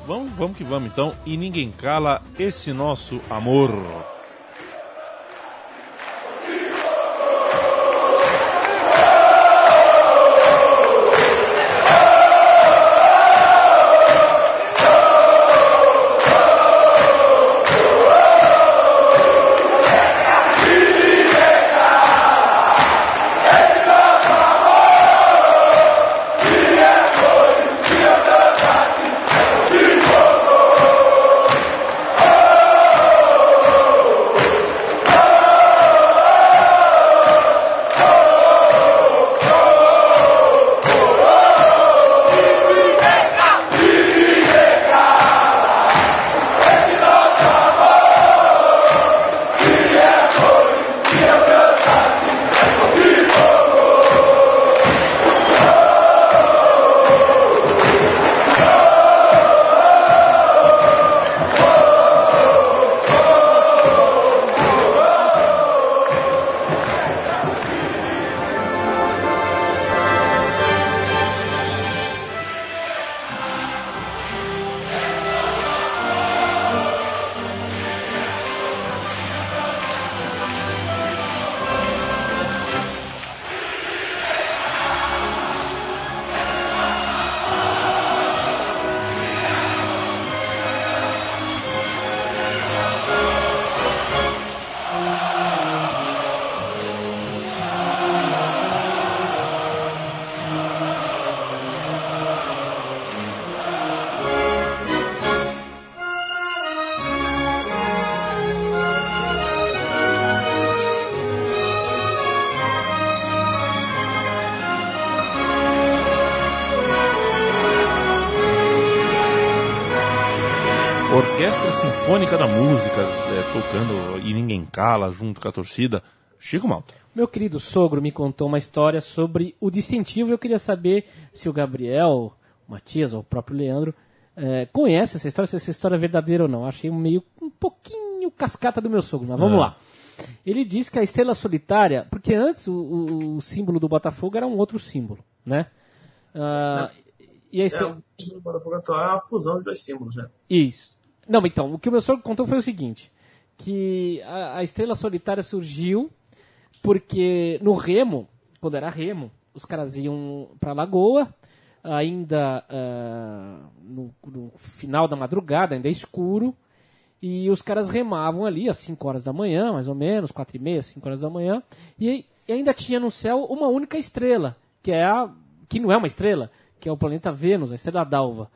Vamos, vamos que vamos então. E ninguém cala esse nosso amor. Sinfônica da Música, é, tocando e ninguém cala junto com a torcida. Chico Malta. Meu querido sogro me contou uma história sobre o distintivo. Eu queria saber se o Gabriel, o Matias ou o próprio Leandro eh, conhece essa história, se essa história é verdadeira ou não. Achei meio um pouquinho cascata do meu sogro, mas vamos Ah. lá. Ele diz que a estrela solitária, porque antes o, o- o símbolo do Botafogo era um outro símbolo, né? Ah, e a É, estrela... o time do Botafogo atual é uma fusão de dois símbolos, né? Isso. Não, então, o que o meu sogro contou foi o seguinte: que a, a estrela solitária surgiu porque no remo, quando era remo, os caras iam pra lagoa, ainda ah, no, no final da madrugada, ainda escuro, e os caras remavam ali às 5 horas da manhã, mais ou menos, 4 e meia, 5 horas da manhã, e, e ainda tinha no céu uma única estrela, que é a que não é uma estrela, que é o planeta Vênus, a estrela d'alva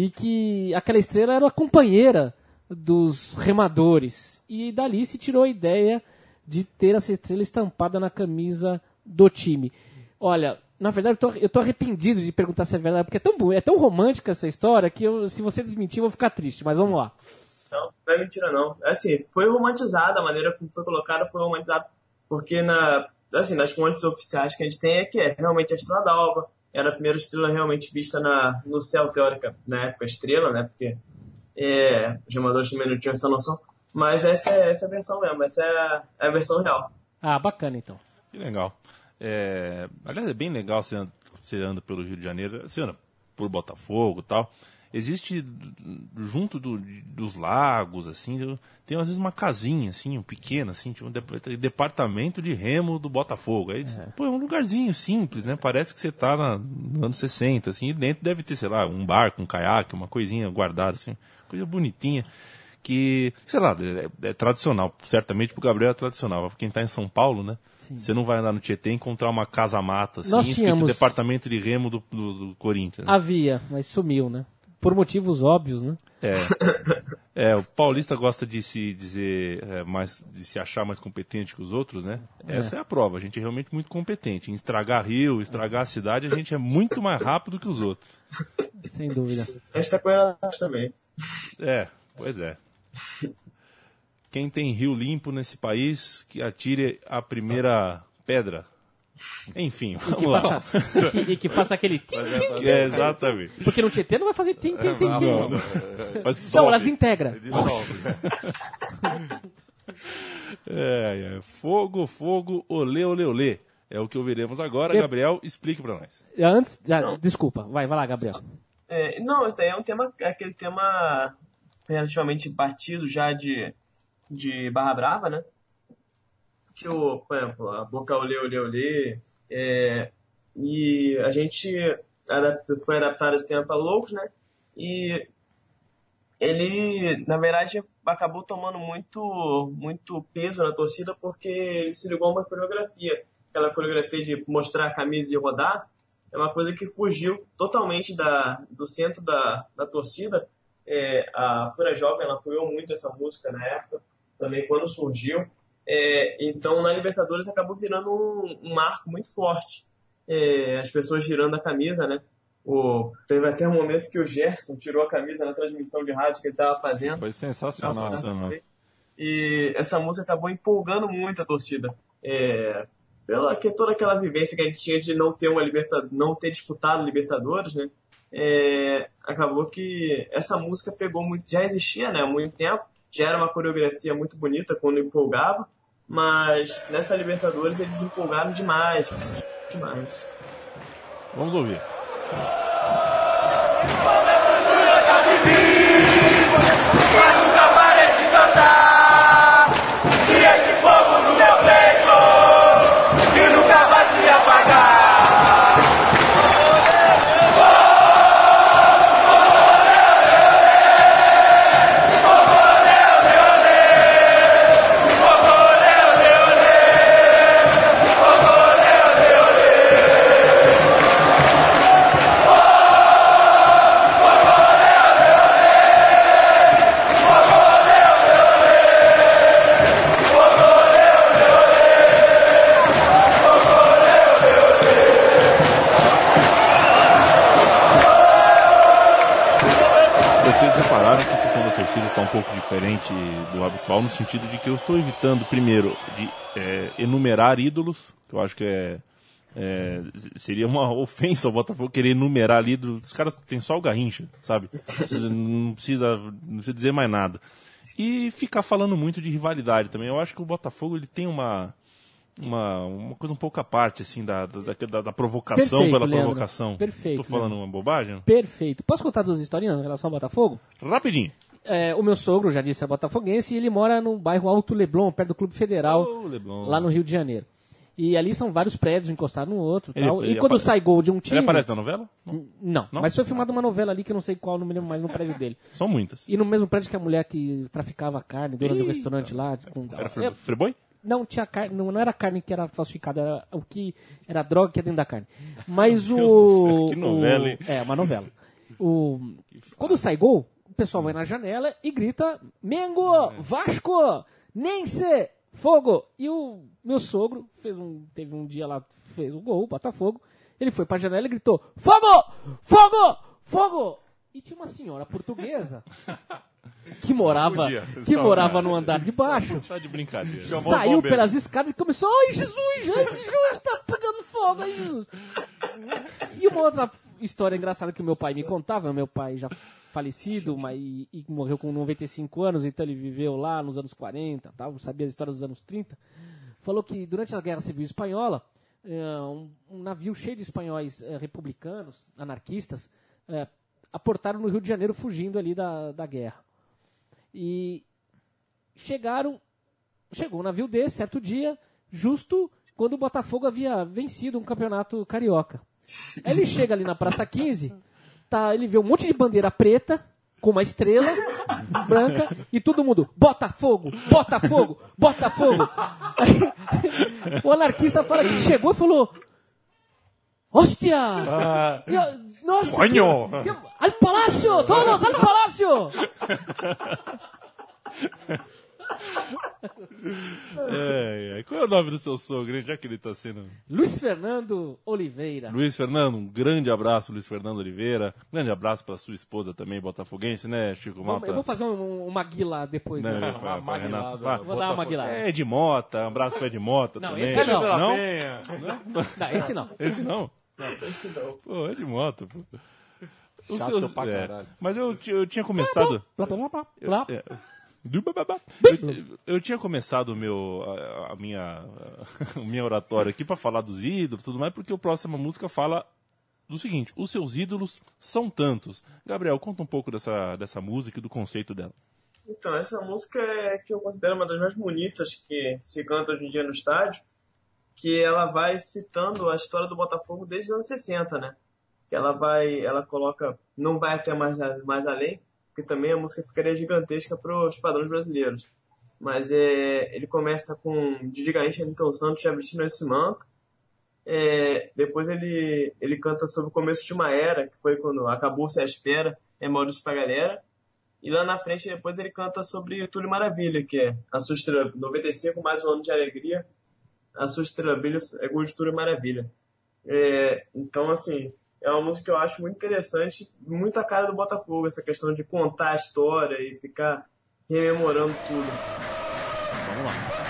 e que aquela estrela era a companheira dos remadores. E dali se tirou a ideia de ter essa estrela estampada na camisa do time. Olha, na verdade eu tô, eu tô arrependido de perguntar se é verdade, porque é tão, é tão romântica essa história que eu- se você desmentir eu vou ficar triste, mas vamos lá. Não, não é mentira não. Assim, foi romantizada, a maneira como foi colocada foi romantizada porque na, assim, nas fontes oficiais que a gente tem é que é realmente a Estrela d'Alva, era a primeira estrela realmente vista na, no céu teórica, na época estrela, né? Porque é, os amadores também não tinham essa noção. Mas essa é, essa é a versão mesmo, essa é a, é a versão real. Ah, bacana então. Que legal. É, aliás, é bem legal você, você anda pelo Rio de Janeiro, você anda por Botafogo e tal. Existe junto do- dos lagos, assim, tem às vezes uma casinha, assim, um pequeno, assim, tipo um dep- departamento de remo do Botafogo. Aí, pô, é um lugarzinho simples, né? Parece que você tá na, no ano 60, assim, e dentro deve ter, sei lá, um barco, um caiaque, uma coisinha guardada, assim, coisa bonitinha que, sei lá, é, é tradicional. Certamente pro Gabriel é tradicional. Pra quem tá em São Paulo, né? Você não vai andar no Tietê e encontrar uma casa-mata, assim, Nós tínhamos- departamento de remo do, do, do Corinthians. né? Havia, mas sumiu, né? Por motivos óbvios, né? É. É, o paulista gosta de se dizer é, mais, de se achar mais competente que os outros, né? Essa é a prova. A gente é realmente muito competente. Em estragar rio, estragar a cidade, a gente é muito mais rápido que os outros. Sem dúvida. A gente tá com elas também. É, pois é. Quem tem rio limpo nesse país, que atire a primeira pedra. Enfim, Que vamos lá. passa, que, e que faça aquele tim, tim, tim. É, exatamente. Porque no Tietê não vai fazer tim, tim, tim, tim. Não, não. Dissolve. elas integram. É, é. Fogo, fogo, olê, olê, olê. É o que ouviremos agora. De- Gabriel, explique pra nós. Antes. ah, desculpa, vai, vai lá, Gabriel. É, não, isso daí é um tema, é aquele tema relativamente batido já de, de Barra Brava, né? Tipo, por a Boca Olê Olê Olê. É, e a gente foi adaptado esse tema para Loucos, né? E ele, na verdade, acabou tomando muito, muito peso na torcida porque ele se ligou a uma coreografia. Aquela coreografia de mostrar a camisa e rodar é uma coisa que fugiu totalmente da, do centro da, da torcida. É, a Fúria Jovem ela apoiou muito essa música na época, também quando surgiu. É, então, na Libertadores acabou virando um, um marco muito forte. É, as pessoas girando a camisa, né? O, teve até um momento que o Gerson tirou a camisa na transmissão de rádio que ele estava fazendo. Foi sensacional. Nossa, não. E essa música acabou empolgando muito a torcida. É, pela que toda aquela vivência que a gente tinha de não ter uma liberta, não ter disputado Libertadores, né? É, acabou que essa música pegou muito, já existia, né, há muito tempo, já era uma coreografia muito bonita quando empolgava, mas nessa Libertadores eles empolgaram demais, demais. Vamos ouvir. Pouco diferente do habitual, no sentido de que eu estou evitando, primeiro, de é, enumerar ídolos, que eu acho que é, é, seria uma ofensa ao Botafogo querer enumerar ídolos. Os caras têm só o Garrincha, sabe? Não precisa, não precisa dizer mais nada. E ficar falando muito de rivalidade também. Eu acho que o Botafogo ele tem uma, uma, uma coisa um pouco à parte, assim, da, da, da, da provocação Perfeito, pela Leandro. provocação. Perfeito, Tô falando Leandro. uma bobagem? Perfeito. Posso contar duas historinhas em relação ao Botafogo? Rapidinho. É, o meu sogro, já disse, é botafoguense e ele mora no bairro Alto Leblon, perto do Clube Federal, Leblon. lá no Rio de Janeiro. E ali são vários prédios um encostado no outro. Ele- tal. ele e quando apare- sai gol de um time. Ele aparece na novela? Não. Não, Não? mas foi filmada uma novela ali que eu não sei qual, não me lembro mais no prédio dele. São muitas. E no mesmo prédio que a mulher que traficava carne, dona do restaurante lá. Com... Era fre É, Friboi? não tinha carne, não, não era carne que era falsificada, era o que era droga que é dentro da carne. Mas o. céu, que novela, o- hein? É, uma novela. O, quando sai gol, pessoal vai na janela e grita: Mengo, Vasco, Nense, Fogo. E o meu sogro fez um, teve um dia lá, fez o gol, Botafogo. Ele foi pra janela e gritou: Fogo! Fogo! Fogo! E tinha uma senhora portuguesa que morava, podia, que só- morava no andar de baixo, Tá de brincadeira. saiu pelas escadas e começou, ai Jesus, ai Jesus, tá pegando fogo, ai Jesus. E uma outra história engraçada que o meu pai me contava, meu pai já falecido, mas e, e morreu com 95 anos, então ele viveu lá nos anos 40, tal, sabia a história dos anos 30, falou que durante a Guerra Civil Espanhola, eh, um, um navio cheio de espanhóis eh, republicanos, anarquistas, eh, aportaram no Rio de Janeiro fugindo ali da, da guerra. E chegaram, chegou um navio desse, certo dia, justo quando o Botafogo havia vencido um campeonato carioca. Aí ele chega ali na Praça 15, tá, ele vê um monte de bandeira preta, com uma estrela branca, e todo mundo, Botafogo, Botafogo, Botafogo. Aí, o anarquista fala que chegou e falou, Hostia! Eu, Nossa! Coño! que- que- ¡Al palacio! ¡Todos al palacio! É, é. Qual é o nome do seu sogro, já que ele tá sendo... Luiz Fernando Oliveira. Luiz Fernando, um grande abraço, Luiz Fernando Oliveira. Um grande abraço pra sua esposa também, botafoguense, né, Chico Malta? Eu vou fazer um, uma guila depois. Né, né? pra- pra Renato. Vá. Vou dar uma guilada. É, Ed Mota, um abraço pro Ed Mota Não, também. esse não. Não? Não, esse não. Esse não? Esse não. Pô, Ed Mota, pô. Chato seus, pra é, mas eu, eu tinha começado... Blá, blá, blá. É. Eu, eu tinha começado o meu, a, a minha, a minha oratória aqui pra falar dos ídolos e tudo mais, porque a próxima música fala do seguinte: os seus ídolos são tantos. Gabriel, conta um pouco dessa, dessa música e do conceito dela. Então, essa música é que eu considero uma das mais bonitas que se canta hoje em dia no estádio, que ela vai citando a história do Botafogo desde os anos 60, né? Que ela vai, ela coloca, não vai até mais, mais além, porque também a música ficaria gigantesca para os padrões brasileiros. Mas é, ele começa com Didi Gaincha, Milton Santos já vestindo esse manto. É, depois ele, ele canta sobre o começo de uma era, que foi quando acabou-se a espera, é Maurício pra galera. E lá na frente, depois ele canta sobre Túlio Maravilha, que é a sua estrela, 95, mais um ano de alegria. A sua estrela brilha é gol de Túlio Maravilha. É, então, assim, é uma música que eu acho muito interessante, muito a cara do Botafogo, essa questão de contar a história e ficar rememorando tudo. Vamos lá.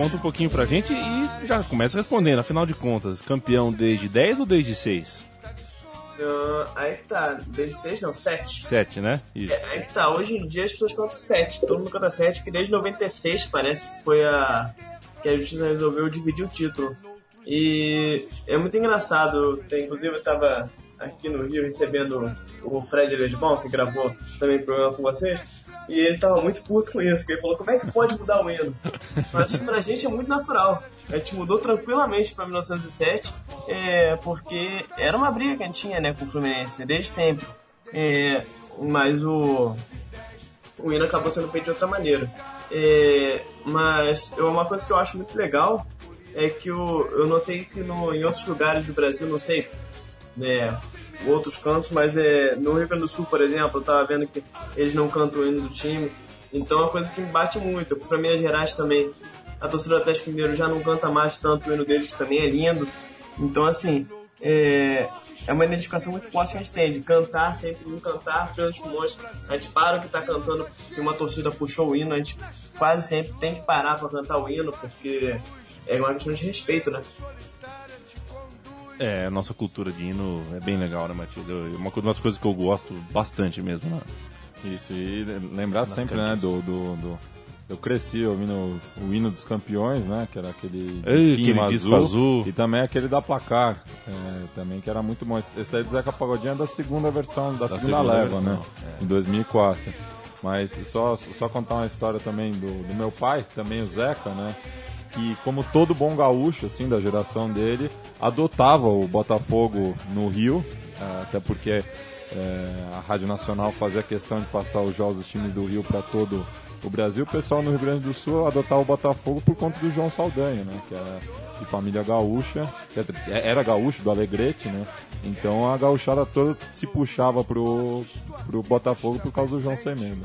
Conta um pouquinho pra gente e já começa respondendo. Afinal de contas, campeão desde 10 ou desde 6? Ah, aí que tá, desde 6 não, 7. 7, né? Isso. É, é que tá, hoje em dia as pessoas cantam 7, todo mundo canta 7, que desde 96 parece que foi a. que a justiça resolveu dividir o título. E é muito engraçado, tem, inclusive eu tava aqui no Rio recebendo o Fred Lesbon, que gravou também programa com vocês, e ele tava muito puto com isso, que ele falou, como é que pode mudar o hino? Mas pra gente é muito natural. A gente mudou tranquilamente pra 1907, é, porque era uma briga que a gente tinha né, com o Fluminense, desde sempre. É, mas o, o hino acabou sendo feito de outra maneira. É, mas eu- uma coisa que eu acho muito legal é que o, eu notei que no, em outros lugares do Brasil, não sei, né, outros cantos, mas é, no Rio Grande do Sul, por exemplo, eu tava vendo que eles não cantam o hino do time. Então é uma coisa que me bate muito. Eu fui pra Minas Gerais também. A torcida do Atlético Mineiro já não canta mais tanto o hino deles, que também é lindo. Então, assim, é, é uma identificação muito forte que a gente tem, de cantar sempre, um cantar pelos pulmões. A gente para o que tá cantando, se uma torcida puxou o hino, a gente quase sempre tem que parar para cantar o hino, porque é uma questão de respeito, né? É, a nossa cultura de hino é bem legal, né, Matilde? Eu- Uma das coisas que eu gosto bastante mesmo, né? Isso, e lembrar sempre, né, do, do, do- Eu cresci ouvindo o hino dos campeões, né? Que era aquele Ei, aquele disco azul. E também aquele da placar, é, também que era muito bom. Esse daí do Zeca Pagodinho é da segunda versão, da, segunda, segunda leva, versão, né? Em 2004. Mas só, só contar uma história também do, do meu pai, também o Zeca, né? Que como todo bom gaúcho, assim, da geração dele, adotava o Botafogo no Rio, eh, até porque eh, a Rádio Nacional fazia questão de passar os jogos dos times do Rio para todo o Brasil. O pessoal no Rio Grande do Sul adotava o Botafogo por conta do João Saldanha, né? Que era de família gaúcha, quer dizer, era gaúcho do Alegrete, né? Então a gauchada toda se puxava pro, pro Botafogo por causa do João Semendo.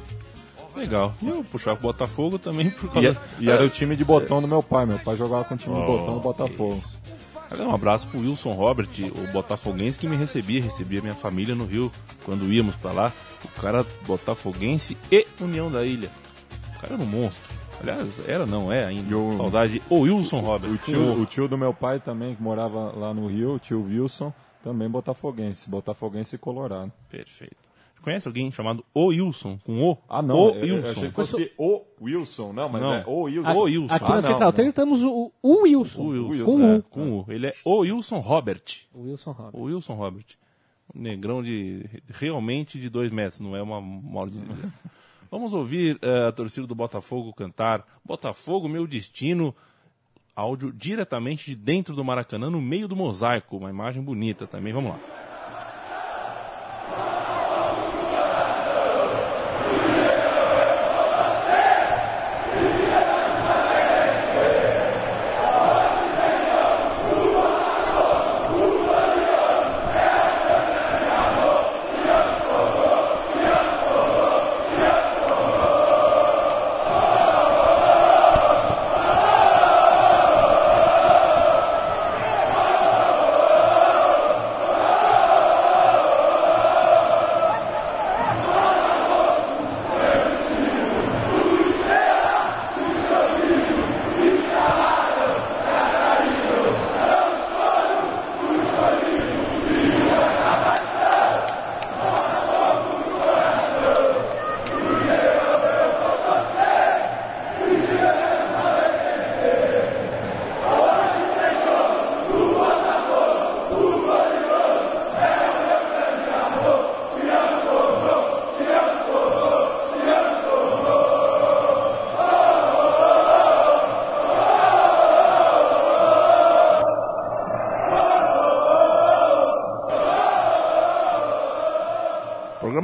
Legal. E eu puxava o Botafogo também por E, causa... é- e era o time de botão do meu pai. Meu pai jogava com o time de Oh, botão do Botafogo. Um abraço pro Wilson Robert, o botafoguense que me recebia, recebia minha família no Rio quando íamos pra lá. O cara botafoguense e União da Ilha. O cara era um monstro. Aliás, era não, é ainda. E o- Saudade. O Wilson Robert. O tio, o tio do meu pai também, que morava lá no Rio, o tio Wilson, também botafoguense. Botafoguense e colorado. Perfeito. Conhece alguém chamado O Wilson? Com O? Ah, não. O eu- eu Wilson. achei que fosse o Wilson. Não, mas Não. é o Wilson. O Wilson. Aqui Ah, na não, Central não. 3 temos o, o Wilson. O Wilson. Com é, U. com U. Ele é o Wilson Robert. O Wilson Robert. O Wilson Robert. Um negrão de. realmente de dois metros, não é uma mola de. Vamos ouvir eh, a torcida do Botafogo cantar Botafogo, meu destino. Áudio diretamente de dentro do Maracanã, no meio do mosaico. Uma imagem bonita também. Vamos lá.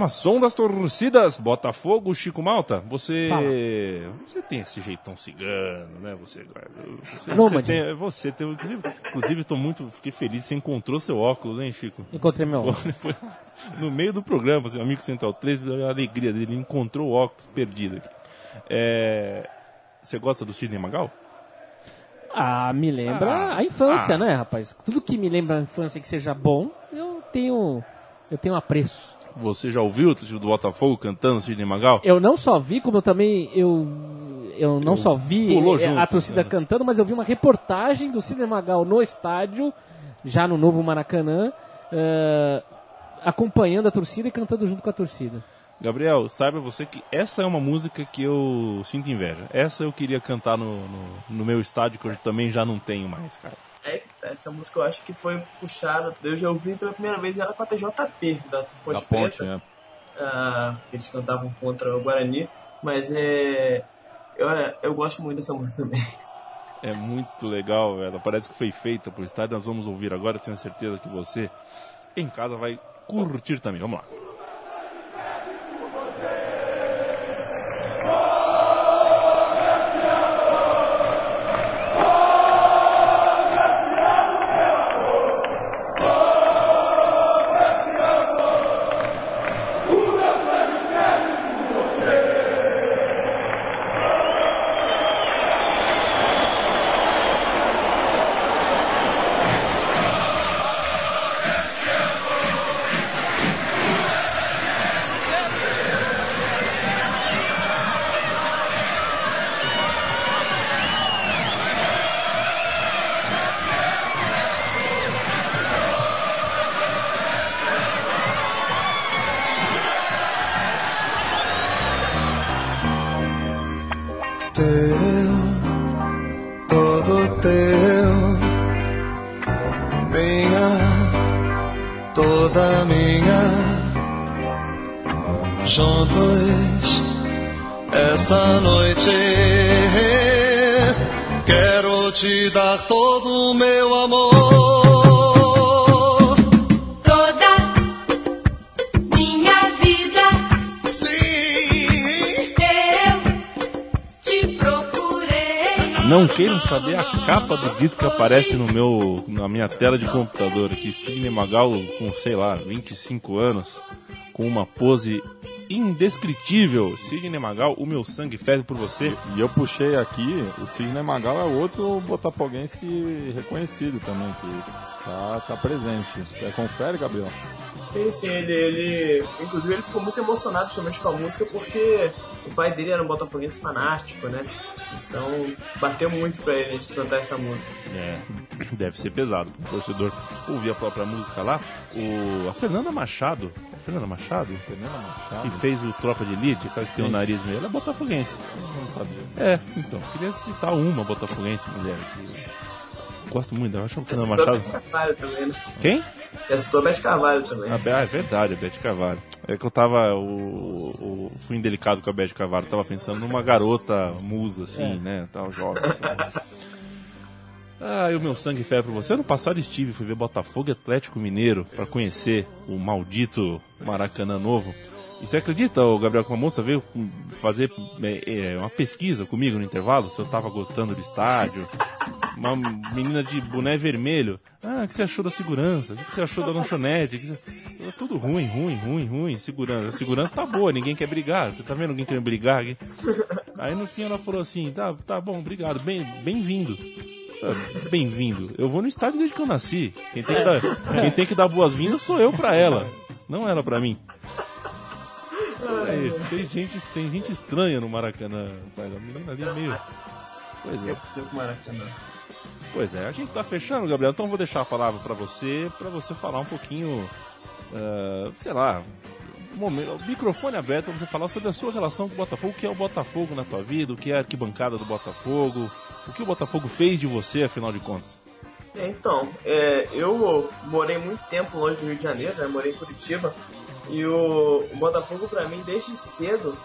Programação das torcidas, Botafogo, Chico Malta. Você. Você tem esse jeitão cigano, né? Você. Você, você tem. Você tem. Inclusive, inclusive, tô muito. Fiquei feliz. Você encontrou seu óculos, hein, Chico? Encontrei meu. Pô, foi no meio do programa, seu amigo Central 3, a alegria dele, ele encontrou o óculos perdido aqui. É, Você gosta do Sidney Magal? Ah, me lembra Ah, a infância, ah. né, rapaz? Tudo que me lembra a infância que seja bom, eu tenho. Eu tenho apreço. Você já ouviu o torcedor do Botafogo cantando Sidney Magal? Eu não só vi, como eu também. Eu, eu não Eu só vi eh, junto, a torcida né? cantando, mas eu vi uma reportagem do Cine Magal no estádio, já no novo Maracanã, eh, acompanhando a torcida e cantando junto com a torcida. Gabriel, saiba você que essa é uma música que eu sinto inveja. Essa eu queria cantar no, no, no meu estádio, que eu também já não tenho mais, cara. É, essa música eu acho que foi puxada. Eu já ouvi pela primeira vez ela com a TJP, da Ponte Da ponte, Preta. né? ah, eles cantavam contra o Guarani. Mas é. Eu, eu gosto muito dessa música também. É muito legal, velho. Parece que foi feita pro estádio. Nós vamos ouvir agora. Tenho certeza que você em casa vai curtir também. Vamos lá. Capa do disco que aparece no meu, na minha tela de computador aqui. Sidney Magal com, sei lá, 25 anos, com uma pose indescritível. Sidney Magal, o meu sangue ferve por você. E eu puxei aqui, o Sidney Magal é outro botafoguense reconhecido também, que tá, tá presente. Você confere, Gabriel? Sim, sim, ele, ele. Inclusive ele ficou muito emocionado justamente com a música porque o pai dele era um botafoguense fanático, né? Então bateu muito pra ele cantar essa música. É, deve ser pesado pro torcedor ouvir a própria música lá. O, a Fernanda Machado, é Fernanda Machado? Fernanda Machado. Que fez o Tropa de Elite, aquela que tem o nariz meio, ela é botafoguense. Não sabia. É, então, queria citar uma botafoguense mulher. que Gosto muito dela, acho que a Já Fernanda Machado. Carvalho também, né? Quem? Citou a Beth Carvalho também. A Be- Ah, é verdade, a Beth Carvalho. É que eu tava. O, o- fui indelicado com a Beth Carvalho, tava pensando numa garota musa, assim, né? Tal, jovem. Ah, e o meu sangue ferve por você. Ano passado estive, fui ver Botafogo e Atlético Mineiro pra conhecer o maldito Maracanã Novo. E você acredita, ô Gabriel, que uma moça veio fazer é, é, uma pesquisa comigo no intervalo, se eu tava gostando do estádio? Uma menina de boné vermelho. Ah, o que você achou da segurança? O que você achou da lanchonete? Você- Tá Tudo ruim, ruim, ruim, ruim. Segurança. A segurança tá boa, ninguém quer brigar. Você tá vendo alguém querendo brigar? Aí no fim ela falou assim: tá, tá bom, obrigado, bem- bem-vindo. Ah, Bem-vindo. Eu vou no estádio desde que eu nasci. Quem tem que dar, dar boas-vindas sou eu pra ela, não ela pra mim. É, tem, gente, tem gente estranha no Maracanã. A menina ali é meio. Pois é. Com o Maracanã. Pois é, a gente tá fechando, Gabriel, então vou deixar a palavra pra você, pra você falar um pouquinho, ah, sei lá, momento, microfone aberto pra você falar sobre a sua relação com o Botafogo, o que é o Botafogo na tua vida, o que é a arquibancada do Botafogo, o que o Botafogo fez de você, afinal de contas. É, Então, é, eu morei muito tempo longe do Rio de Janeiro, né? Morei em Curitiba. E o, o Botafogo, pra mim, desde cedo,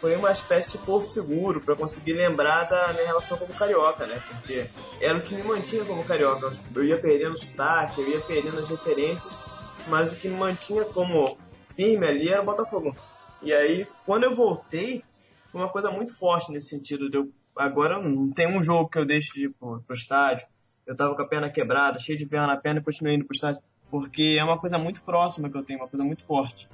foi uma espécie de porto seguro pra conseguir lembrar da minha relação como carioca, né? Porque era o que me mantinha como carioca. Eu ia perdendo o sotaque, eu ia perdendo as referências, mas o que me mantinha como firme ali era o Botafogo. E aí, quando eu voltei, foi uma coisa muito forte nesse sentido. Eu, agora não tem um jogo que eu deixe de ir pro, pro estádio. Eu tava com a perna quebrada, cheio de ferro na perna e continuei indo pro estádio. Porque é uma coisa muito próxima que eu tenho, uma coisa muito forte.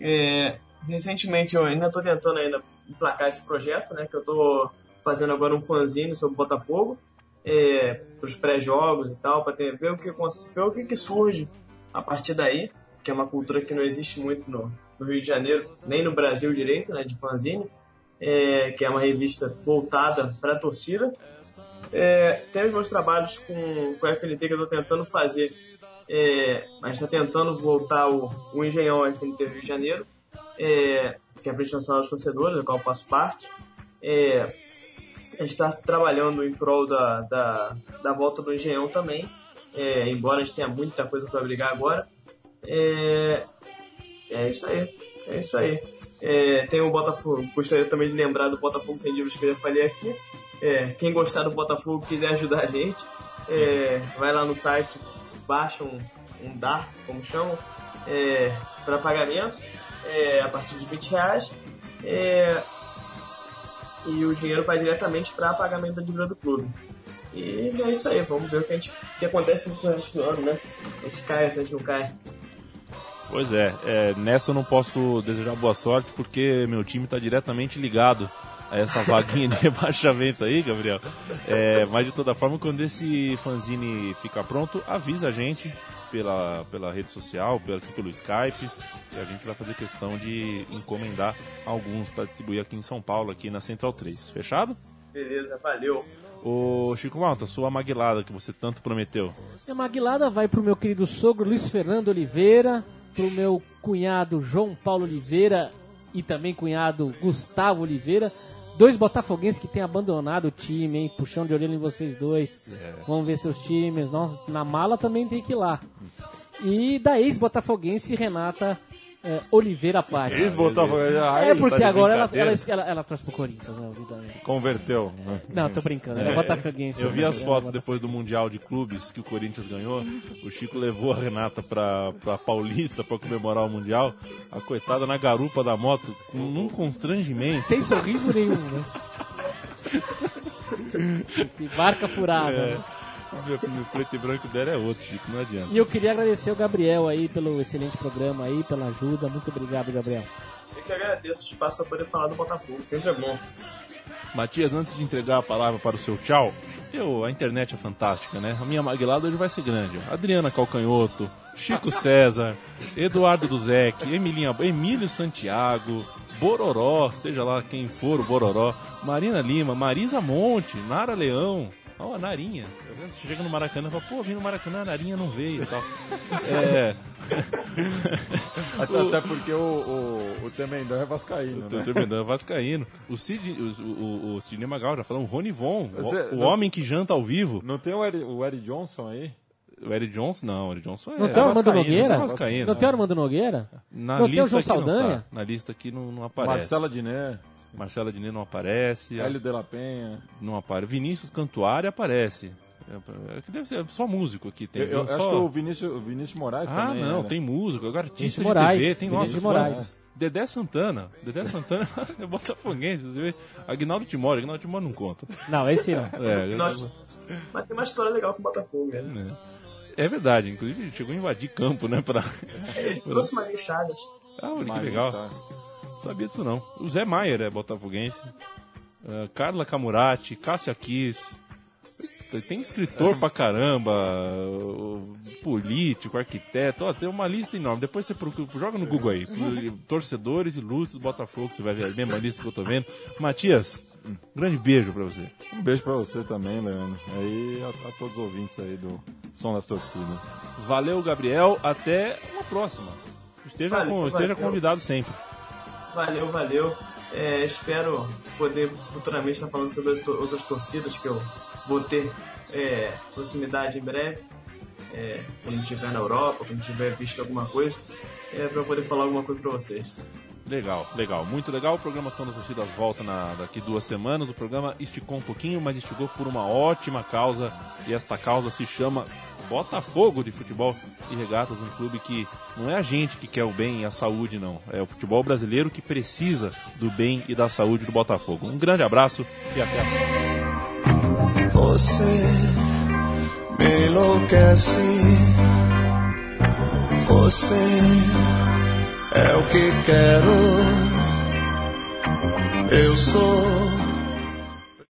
É, recentemente eu ainda tô tentando ainda emplacar esse projeto, né? Que eu tô fazendo agora um fanzine sobre o Botafogo. É, pros pré-jogos e tal, ter, ver o que, ver o que, que surge a partir daí. Que é uma cultura que não existe muito no, no Rio de Janeiro, nem no Brasil direito, né? De fanzine. É, que é uma revista voltada para a torcida. É, tem os meus trabalhos com, com a FNT que eu estou tentando fazer. É, gente está tentando voltar o, o Engenhão FNT Rio de Janeiro, é, que é a Frente Nacional dos Torcedores, da qual eu faço parte. É, a gente está trabalhando em prol da, da, da volta do Engenhão também, é, embora a gente tenha muita coisa para brigar agora. É, é isso aí, é isso aí. É, tem o Botafogo, gostaria também de lembrar do Botafogo Sem Dívidas que eu já falei aqui. É, quem gostar do Botafogo quiser ajudar a gente, é, vai lá no site, baixa um, um DARF, como chamam, é, para pagamento, é, a partir de 20 reais. É, e o dinheiro vai diretamente para pagamento da dívida do clube. E é isso aí, vamos ver o que, a gente, o que acontece no resto do ano, né? A gente cai, a gente não cai. Pois é, é, nessa eu não posso desejar boa sorte porque meu time está diretamente ligado a essa vaguinha de rebaixamento aí, Gabriel. É, mas de toda forma, quando esse fanzine ficar pronto, avisa a gente pela, pela rede social, pelo, aqui pelo Skype, e a gente vai fazer questão de encomendar alguns para distribuir aqui em São Paulo, aqui na Central 3. Fechado? Beleza, valeu. Ô Chico Malta, sua maguilada que você tanto prometeu. Minha maguilada vai pro meu querido sogro Luiz Fernando Oliveira, pro meu cunhado João Paulo Oliveira e também cunhado Gustavo Oliveira, Dois botafoguenses que têm abandonado o time, hein? Puxão de orelha em vocês dois. Vamos ver seus times. Nós, na mala também tem que ir lá. E da ex-botafoguense Renata é, Oliveira Paz. Ex-Botafogo. É porque tá de agora ela, ela, ela, ela torce pro Corinthians, né? Converteu. né? Não, tô brincando. Ela é botafoguense. Eu vi as é fotos depois do Mundial de Clubes que o Corinthians ganhou. O Chico levou a Renata pra, pra Paulista pra comemorar o Mundial. A coitada na garupa da moto, com um constrangimento. Sem sorriso nenhum, né? que barca furada. É. né? O preto e branco dela é outro, Chico, não adianta. E eu queria agradecer o Gabriel aí pelo excelente programa aí, pela ajuda. Muito obrigado, Gabriel. Eu que agradeço o espaço para poder falar do Botafogo, sempre é bom. Matias, antes de entregar a palavra para o seu tchau, eu, a internet é fantástica, né? A minha maguilada hoje vai ser grande. Adriana Calcanhoto, Chico César, Eduardo Duzek, Emilinha, Emílio Santiago, Bororó, seja lá quem for o Bororó, Marina Lima, Marisa Monte, Nara Leão, ó, a Narinha. Você chega no Maracanã e fala, pô, vim no Maracanã, a Narinha não veio e tal. É. Até, até porque o, o, o Temendão é vascaíno, Tô né? terminando, Vascaíno. O Cid, o, o, o Sidney Magal já falou, o Rony Von, o, Você- o não- homem que janta ao vivo. Não tem o Eric, o Eric Johnson aí? O Eric Johnson, não, o Eric Johnson é Não tem o Armando Nogueira? é. Não tem o Armando Nogueira? Na Não tem o lista João aqui não Saldanha? tá. Na lista aqui não, não aparece. Marcela Diné, Marcela Diné não aparece. Hélio de la Penha. Não aparece. Vinícius Cantuária aparece. É, que deve ser só músico aqui. Tem, Eu, eu só... acho que o Vinícius, o Vinícius Moraes Ah, também. não, né? tem músico. Agora artista Vinícius de Moraes, TV, tem Vinícius nossos Moraes. fãs. Dedé Santana. Dedé Santana é botafoguense. Você vê? Aguinaldo Timóteo. Aguinaldo Timóteo não conta. Não, esse não. É, Nossa, mas tem uma história legal com o Botafogo, né? é verdade. Inclusive, chegou a invadir campo, né? Pra... Ele trouxe Marinho Chagas. Ah, olha que legal. tá. Sabia disso não. O Zé Maier é botafoguense. Ah, Carla Camurati, Cássia Kiss. Tem- escritor pra caramba, político, arquiteto, ó, tem uma lista enorme. Depois você procura, joga no Google aí, torcedores ilustres do Botafogo, você vai ver a mesma lista que eu tô vendo. Matias, um grande beijo pra você. Um beijo pra você também, Leandro. Aí a, a todos os ouvintes aí do Som das Torcidas. Valeu, Gabriel, até uma próxima. Esteja, Valeu, com- esteja convidado sempre. Valeu, valeu. É, espero poder futuramente estar falando sobre as outras torcidas que eu vou ter é, proximidade em breve. É, quando estiver na Europa, quando tiver visto alguma coisa, é, para poder falar alguma coisa para vocês. Legal, legal, muito legal. A programação das torcidas volta na, daqui duas semanas. O programa esticou um pouquinho, mas esticou por uma ótima causa. E esta causa se chama Botafogo de Futebol e Regatas, um clube que não é a gente que quer o bem e a saúde, não. É o futebol brasileiro que precisa do bem e da saúde do Botafogo. Um grande abraço e até a. Você me enlouquece. Você é o que quero. Eu sou